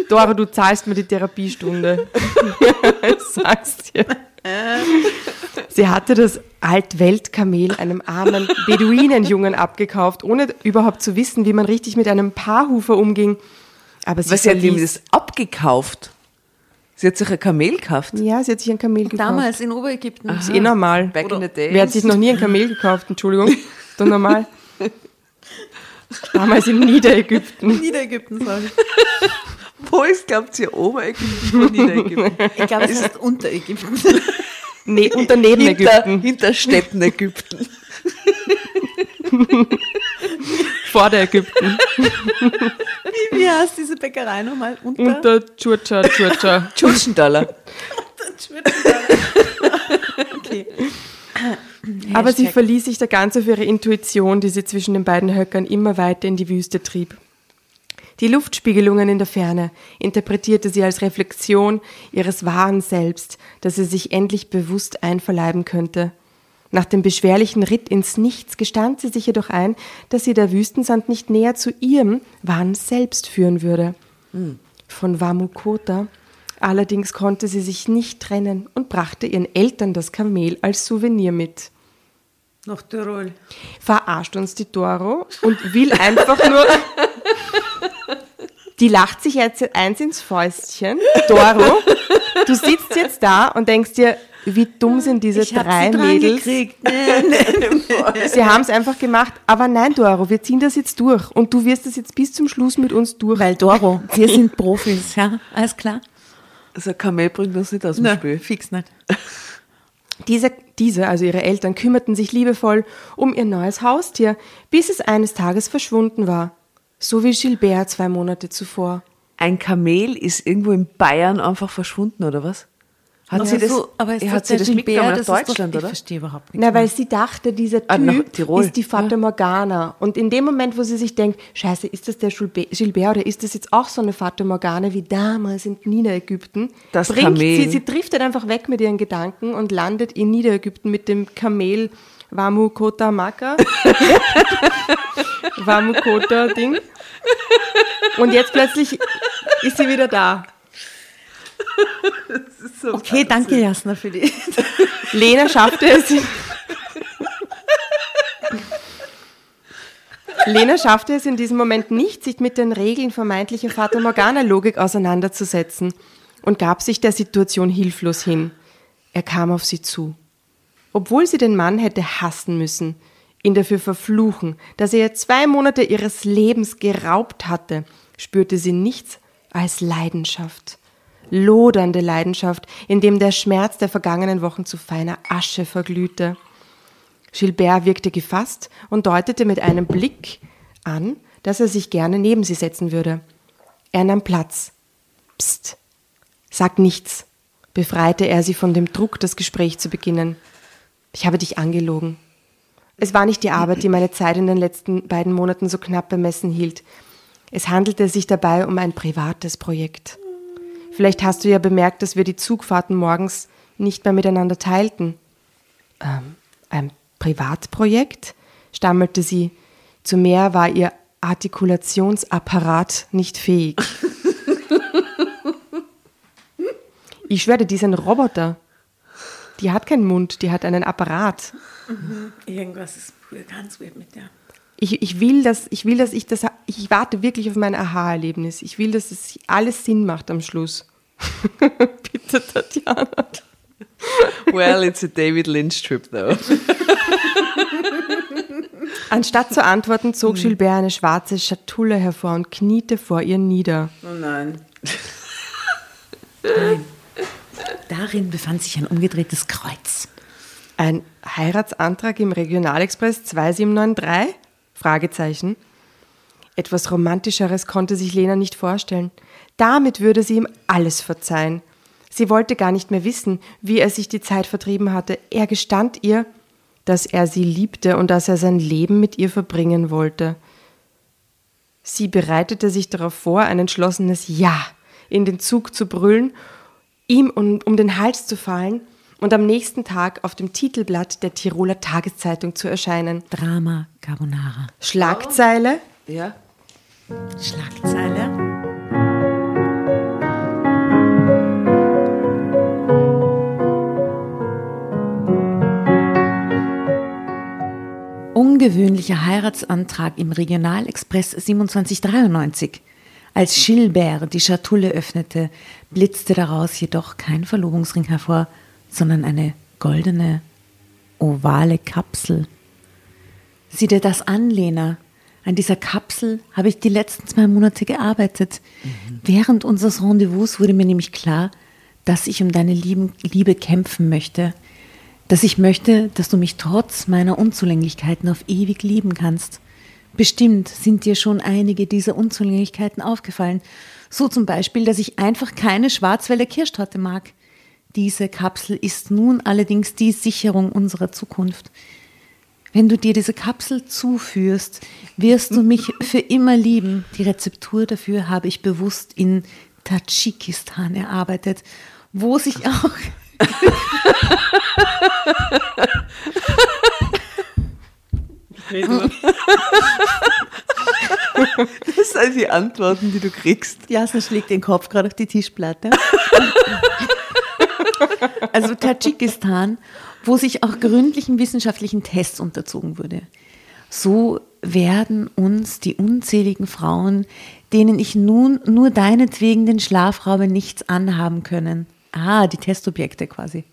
Doro, du zahlst mir die Therapiestunde. ich sag's dir. Sie hatte das Altweltkamel einem armen Beduinenjungen abgekauft, ohne überhaupt zu wissen, wie man richtig mit einem Paarhufer umging. Aber sie Was sie hat ihm das abgekauft? Sie hat sich ein Kamel gekauft. Ja, sie hat sich ein Kamel gekauft. Damals in Oberägypten. ist eh normal. Back in the days. Wer hat sich noch nie ein Kamel gekauft? Entschuldigung. Doch normal. Damals in Niederägypten. Niederägypten, ich. Wo ist, glaubt ihr, Oberägypten von Niederägypten? Ich glaube, es heißt Unterägypten. Nee, unter neben hinter, Ägypten. hinter Städten Ägypten. Vor der Ägypten. Wie, wie heißt diese Bäckerei nochmal? Unter? Unter Churcha, Churcha. Tschutschendaller. okay. Aber sie verließ sich da ganz auf ihre Intuition, die sie zwischen den beiden Höckern immer weiter in die Wüste trieb. Die Luftspiegelungen in der Ferne interpretierte sie als Reflexion ihres wahren Selbst, das sie sich endlich bewusst einverleiben könnte. Nach dem beschwerlichen Ritt ins Nichts gestand sie sich jedoch ein, dass sie der Wüstensand nicht näher zu ihrem wahren Selbst führen würde. Von Wamukota allerdings konnte sie sich nicht trennen und brachte ihren Eltern das Kamel als Souvenir mit. Nach Tirol. Verarscht uns die Doro und will einfach nur. Die lacht sich jetzt eins ins Fäustchen. Doro, du sitzt jetzt da und denkst dir, wie dumm sind diese Ich drei sie Mädels. gekriegt. Sie haben es einfach gemacht. Aber nein, Doro, wir ziehen das jetzt durch. Und du wirst das jetzt bis zum Schluss mit uns durch. Weil Doro, wir sind Profis, ja, alles klar? Also ein Kamel bringt uns nicht aus dem Na, Spiel. fix nicht. Diese, diese, also ihre Eltern, kümmerten sich liebevoll um ihr neues Haustier, bis es eines Tages verschwunden war. So wie Gilbert zwei Monate zuvor. Ein Kamel ist irgendwo in Bayern einfach verschwunden, oder was? Hat Aber sie das, so, aber ist hat sie das Gilbert, mitgenommen nach ist doch- Deutschland, ich oder? verstehe überhaupt nichts. Na, weil sie dachte, dieser Ah, Typ Tirol. ist die Fata Morgana. Und in dem Moment, wo sie sich denkt, scheiße, ist das der Gilbe- Gilbert oder ist das jetzt auch so eine Fata Morgana wie damals in Niederägypten? Das bringt Kamel. sie, sie driftet einfach weg mit ihren Gedanken und landet in Niederägypten mit dem Kamel Wamu Kota Maka. Wamu Kota Ding. Und jetzt plötzlich ist sie wieder da. Okay, danke Jasna für die. Lena schaffte es. Lena schaffte es in diesem Moment nicht, sich mit den Regeln vermeintlicher Fata Morgana-Logik auseinanderzusetzen und gab sich der Situation hilflos hin. Er kam auf sie zu. Obwohl sie den Mann hätte hassen müssen, ihn dafür verfluchen, dass er ihr zwei Monate ihres Lebens geraubt hatte, spürte sie nichts als Leidenschaft. Lodernde Leidenschaft, in dem der Schmerz der vergangenen Wochen zu feiner Asche verglühte. Gilbert wirkte gefasst und deutete mit einem Blick an, dass er sich gerne neben sie setzen würde. Er nahm Platz. Psst, sag nichts, befreite er sie von dem Druck, das Gespräch zu beginnen. Ich habe dich angelogen. Es war nicht die Arbeit, die meine Zeit in den letzten beiden Monaten so knapp bemessen hielt. Es handelte sich dabei um ein privates Projekt. Vielleicht hast du ja bemerkt, dass wir die Zugfahrten morgens nicht mehr miteinander teilten. Ähm, ein Privatprojekt? stammelte sie. Zu mehr war ihr Artikulationsapparat nicht fähig. Ich schwöre, die ist ein Roboter. Die hat keinen Mund, die hat einen Apparat. Irgendwas ist ganz weird mit der. Ich, ich will, dass ich will, dass ich das, ich warte wirklich auf mein Aha-Erlebnis. Ich will, dass es alles Sinn macht am Schluss. Bitte, Tatjana. Well, it's a David Lynch trip, though. Anstatt zu antworten, zog Gilbert eine schwarze Schatulle hervor und kniete vor ihr nieder. Oh nein. Darin befand sich ein umgedrehtes Kreuz. Ein Heiratsantrag im Regionalexpress 2793? Fragezeichen. Etwas Romantischeres konnte sich Lena nicht vorstellen. Damit würde sie ihm alles verzeihen. Sie wollte gar nicht mehr wissen, wie er sich die Zeit vertrieben hatte. Er gestand ihr, dass er sie liebte und dass er sein Leben mit ihr verbringen wollte. Sie bereitete sich darauf vor, ein entschlossenes Ja in den Zug zu brüllen, ihm um, um den Hals zu fallen und am nächsten Tag auf dem Titelblatt der Tiroler Tageszeitung zu erscheinen. Drama Carbonara. Schlagzeile, Ja? Schlagzeile. Ungewöhnlicher Heiratsantrag im Regionalexpress 2793. Als Gilbert die Schatulle öffnete, blitzte daraus jedoch kein Verlobungsring hervor, sondern eine goldene, ovale Kapsel. Sieh dir das an, Lena. An dieser Kapsel habe ich die letzten zwei Monate gearbeitet. Während unseres Rendezvous wurde mir nämlich klar, dass ich um deine Lieben, Liebe kämpfen möchte. Dass ich möchte, dass du mich trotz meiner Unzulänglichkeiten auf ewig lieben kannst. Bestimmt sind dir schon einige dieser Unzulänglichkeiten aufgefallen. So zum Beispiel, dass ich einfach keine Schwarzwälder Kirschtorte mag. Diese Kapsel ist nun allerdings die Sicherung unserer Zukunft. Wenn du dir diese Kapsel zuführst, wirst du mich für immer lieben. Die Rezeptur dafür habe ich bewusst in Tadschikistan erarbeitet, wo sich auch Das sind die Antworten, die du kriegst. Jasna schlägt den Kopf gerade auf die Tischplatte. also Tadschikistan, wo sich auch gründlichen wissenschaftlichen Tests unterzogen wurde. So werden uns die unzähligen Frauen, denen ich nun nur deinetwegen den Schlaf raube, nichts anhaben können. Ah, die Testobjekte quasi.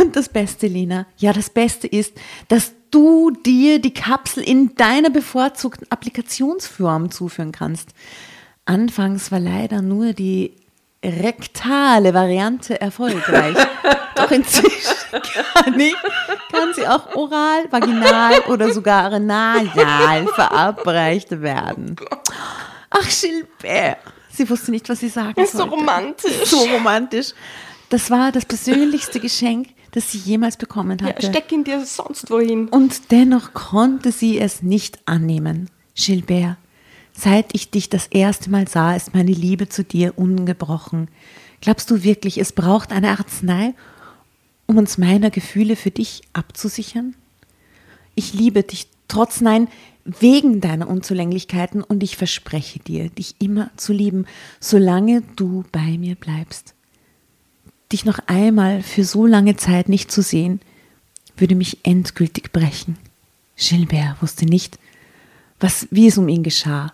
Und das Beste, Lena, ja, das Beste ist, dass du dir die Kapsel in deiner bevorzugten Applikationsform zuführen kannst. Anfangs war leider nur die rektale Variante erfolgreich. Doch inzwischen kann, ich, kann sie auch oral, vaginal oder sogar nasal verabreicht werden. Ach, Gilbert. Sie wusste nicht, was sie sagen ist so sollte. romantisch. So romantisch. Das war das persönlichste Geschenk, das sie jemals bekommen Ja, hatte. steck ihn dir sonst wohin. Und dennoch konnte sie es nicht annehmen. Gilbert, seit ich dich das erste Mal sah, ist meine Liebe zu dir ungebrochen. Glaubst du wirklich, es braucht eine Arznei, um uns meiner Gefühle für dich abzusichern? Ich liebe dich trotz Nein wegen deiner Unzulänglichkeiten und ich verspreche dir, dich immer zu lieben, solange du bei mir bleibst. Dich noch einmal für so lange Zeit nicht zu sehen, würde mich endgültig brechen. Gilbert wusste nicht, was, wie es um ihn geschah.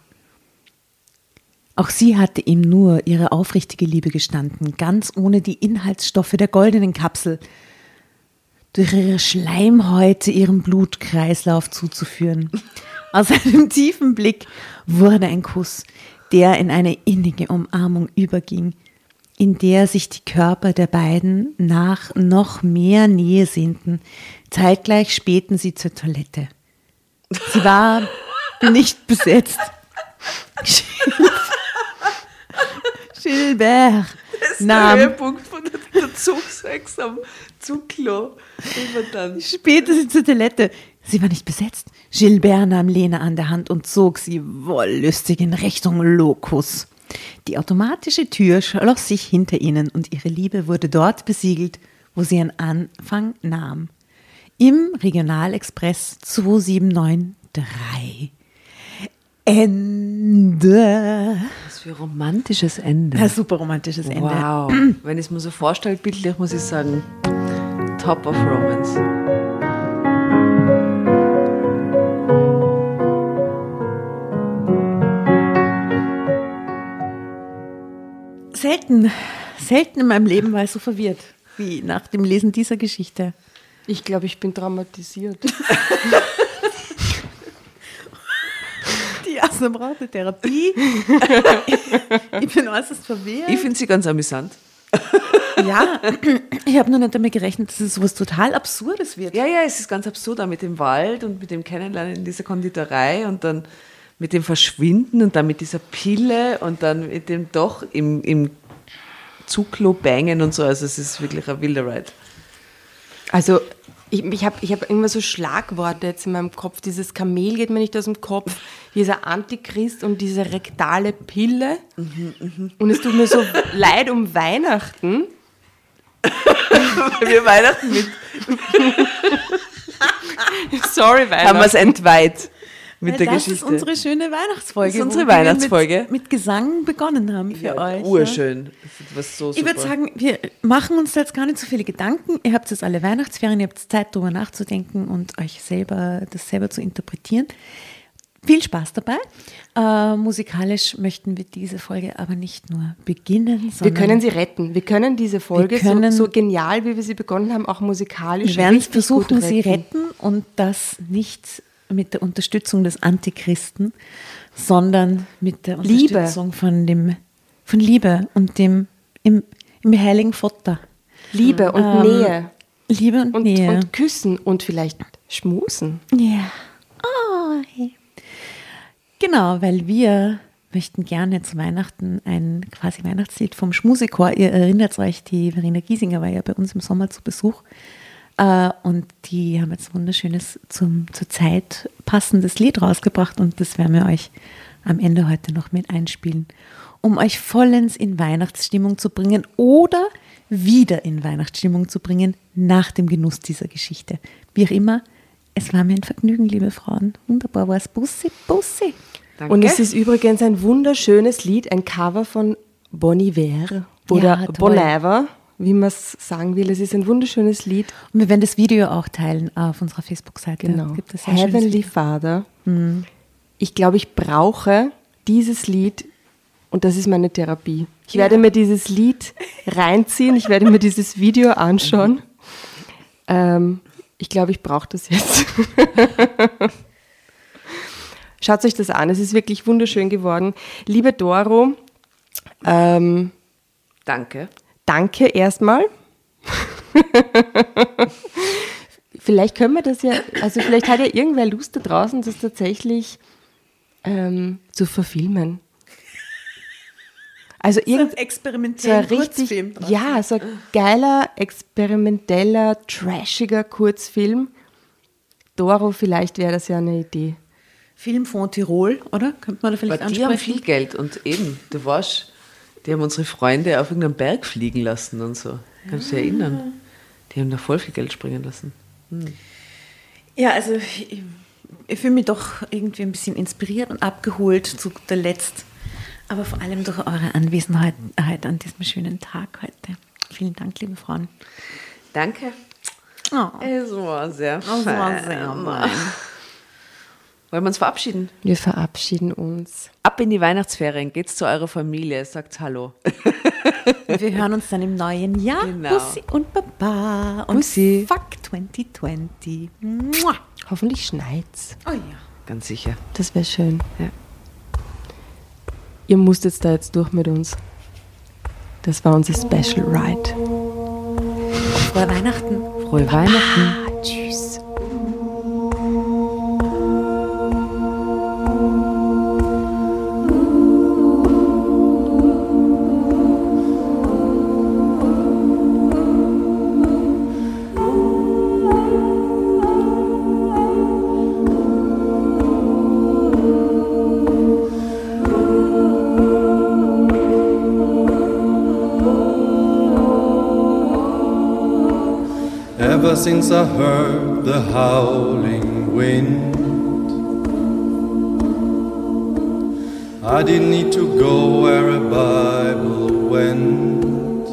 Auch sie hatte ihm nur ihre aufrichtige Liebe gestanden, ganz ohne die Inhaltsstoffe der goldenen Kapsel, durch ihre Schleimhäute ihrem Blutkreislauf zuzuführen. Aus einem tiefen Blick wurde ein Kuss, der in eine innige Umarmung überging, in der sich die Körper der beiden nach noch mehr Nähe sehnten. Zeitgleich spähten sie zur Toilette. Sie war nicht besetzt. Gilbert nahm Höhepunkt von der, der Zugsex am Zugklo. Immer dann. spähte sie zur Toilette. Sie war nicht besetzt. Gilbert nahm Lena an der Hand und zog sie wollüstig in Richtung Locus. Die automatische Tür schloss sich hinter ihnen und ihre Liebe wurde dort besiegelt, wo sie ihren Anfang nahm. Im Regionalexpress 2793. Ende. Was für ein romantisches Ende. Ein super romantisches Ende. Wow. Wenn ich es mir so vorstelle, bildlich, muss ich sagen, top of romance. Selten, selten in meinem Leben war ich so verwirrt wie nach dem Lesen dieser Geschichte. Ich glaube, ich bin traumatisiert. Die Jasna brauchte Therapie. ich bin äußerst verwirrt. Ich finde sie ganz amüsant. ja, ich habe nur nicht damit gerechnet, dass es sowas total Absurdes wird. Ja, ja, es ist ganz absurd, auch mit dem Wald und mit dem Kennenlernen in dieser Konditorei und dann mit dem Verschwinden und dann mit dieser Pille und dann mit dem doch im, im Zugklo bangen und so. Also es ist wirklich ein wilder Ride. Also ich, ich habe ich hab immer so Schlagworte jetzt in meinem Kopf. Dieses Kamel geht mir nicht aus dem Kopf. Dieser Antichrist und diese rektale Pille. Und es tut mir so leid um Weihnachten. Weil wir Weihnachten mit Sorry, haben wir Weihnachten. es entweiht mit Weil der das Geschichte. ist unsere schöne Weihnachtsfolge. Das ist unsere wo wir Weihnachtsfolge. Mit, mit Gesang begonnen haben für ja, euch. ja. Urschön. Das ist was so Ich würde sagen, wir machen uns da jetzt gar nicht so viele Gedanken. Ihr habt jetzt alle Weihnachtsferien, ihr habt Zeit, darüber nachzudenken und euch selber das selber zu interpretieren. Viel Spaß dabei. Äh, musikalisch möchten wir diese Folge aber nicht nur beginnen, Wir sondern können sie retten. Wir können diese Folge, Wir können- so, so genial, wie wir sie begonnen haben, auch musikalisch wir werden versuchen, gut sie retten und das nicht mit der Unterstützung des Antichristen, sondern mit der Liebe. Unterstützung von dem von Liebe und dem im, im heiligen Vater. Liebe und Ähm, Nähe Liebe und, und, Nähe. und Küssen und vielleicht Schmusen. Ja. Oh, hey. Genau, weil wir möchten gerne zu Weihnachten ein quasi Weihnachtslied vom Schmusikor. Ihr erinnert euch, die Verena Giesinger war ja bei uns im Sommer zu Besuch. Äh, und die haben jetzt ein wunderschönes, zum, zur Zeit passendes Lied rausgebracht. Und das werden wir euch am Ende heute noch mit einspielen, um euch vollends in Weihnachtsstimmung zu bringen oder wieder in Weihnachtsstimmung zu bringen nach dem Genuss dieser Geschichte. Wie auch immer, es war mir ein Vergnügen, liebe Frauen. Wunderbar war es. Bussi, Bussi. Danke. Und es ist übrigens ein wunderschönes Lied, ein Cover von Bon Iver oder Ja. Bon Iver, wie man es sagen will. Es ist ein wunderschönes Lied. Und wir werden das Video auch teilen auf unserer Facebook-Seite. Genau. Gibt es Heavenly. Father. Ich glaube, ich brauche dieses Lied und das ist meine Therapie. Ich werde mir dieses Lied reinziehen, ich werde mir dieses Video anschauen. Ähm, ich glaube, ich brauche das jetzt. Schaut euch das an, es ist wirklich wunderschön geworden. Liebe Doro, ähm, Danke. Danke erstmal. vielleicht können wir das ja, also vielleicht hat ja irgendwer Lust da draußen, das tatsächlich ähm, zu verfilmen. Also irgend, so ein experimentellen richtig, ja, so ein geiler, experimenteller, trashiger Kurzfilm. Doro, vielleicht wäre das ja eine Idee. Film von Tirol, oder? Könnte man da vielleicht Aber die haben ansprechen? viel Geld und eben, du weißt, die haben unsere Freunde auf irgendeinem Berg fliegen lassen und so. Kannst du dich erinnern? Die haben da voll viel Geld springen lassen. Ja, also ich, ich fühle mich doch irgendwie ein bisschen inspiriert und abgeholt zu guter Letzt. Aber vor allem durch eure Anwesenheit halt an diesem schönen Tag heute. Vielen Dank, liebe Frauen. Danke. Oh, Es war sehr das war sehr fein. Wollen wir uns verabschieden? Wir verabschieden uns. Ab in die Weihnachtsferien, geht's zu eurer Familie, sagt Hallo. Wir hören uns dann im neuen Jahr. Genau. Bussi und Baba. Und Bussi. Fuck 2020. Mua. Hoffentlich schneit's. Oh ja. Ganz sicher. Das wäre schön. Ja. Ihr musstet da jetzt durch mit uns. Das war unser Special Ride. Frohe Weihnachten. Frohe Weihnachten. Ever since I heard the howling wind, I didn't need to go where a Bible went.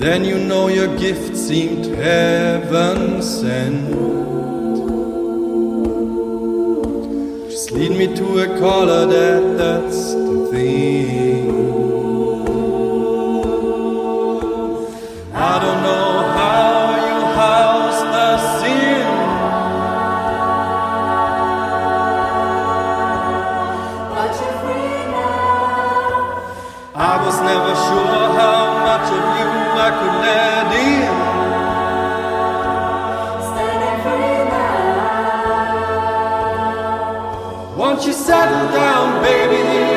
Then you know your gift seemed heaven sent. Just lead me to a color that that's Won't you settle down, baby?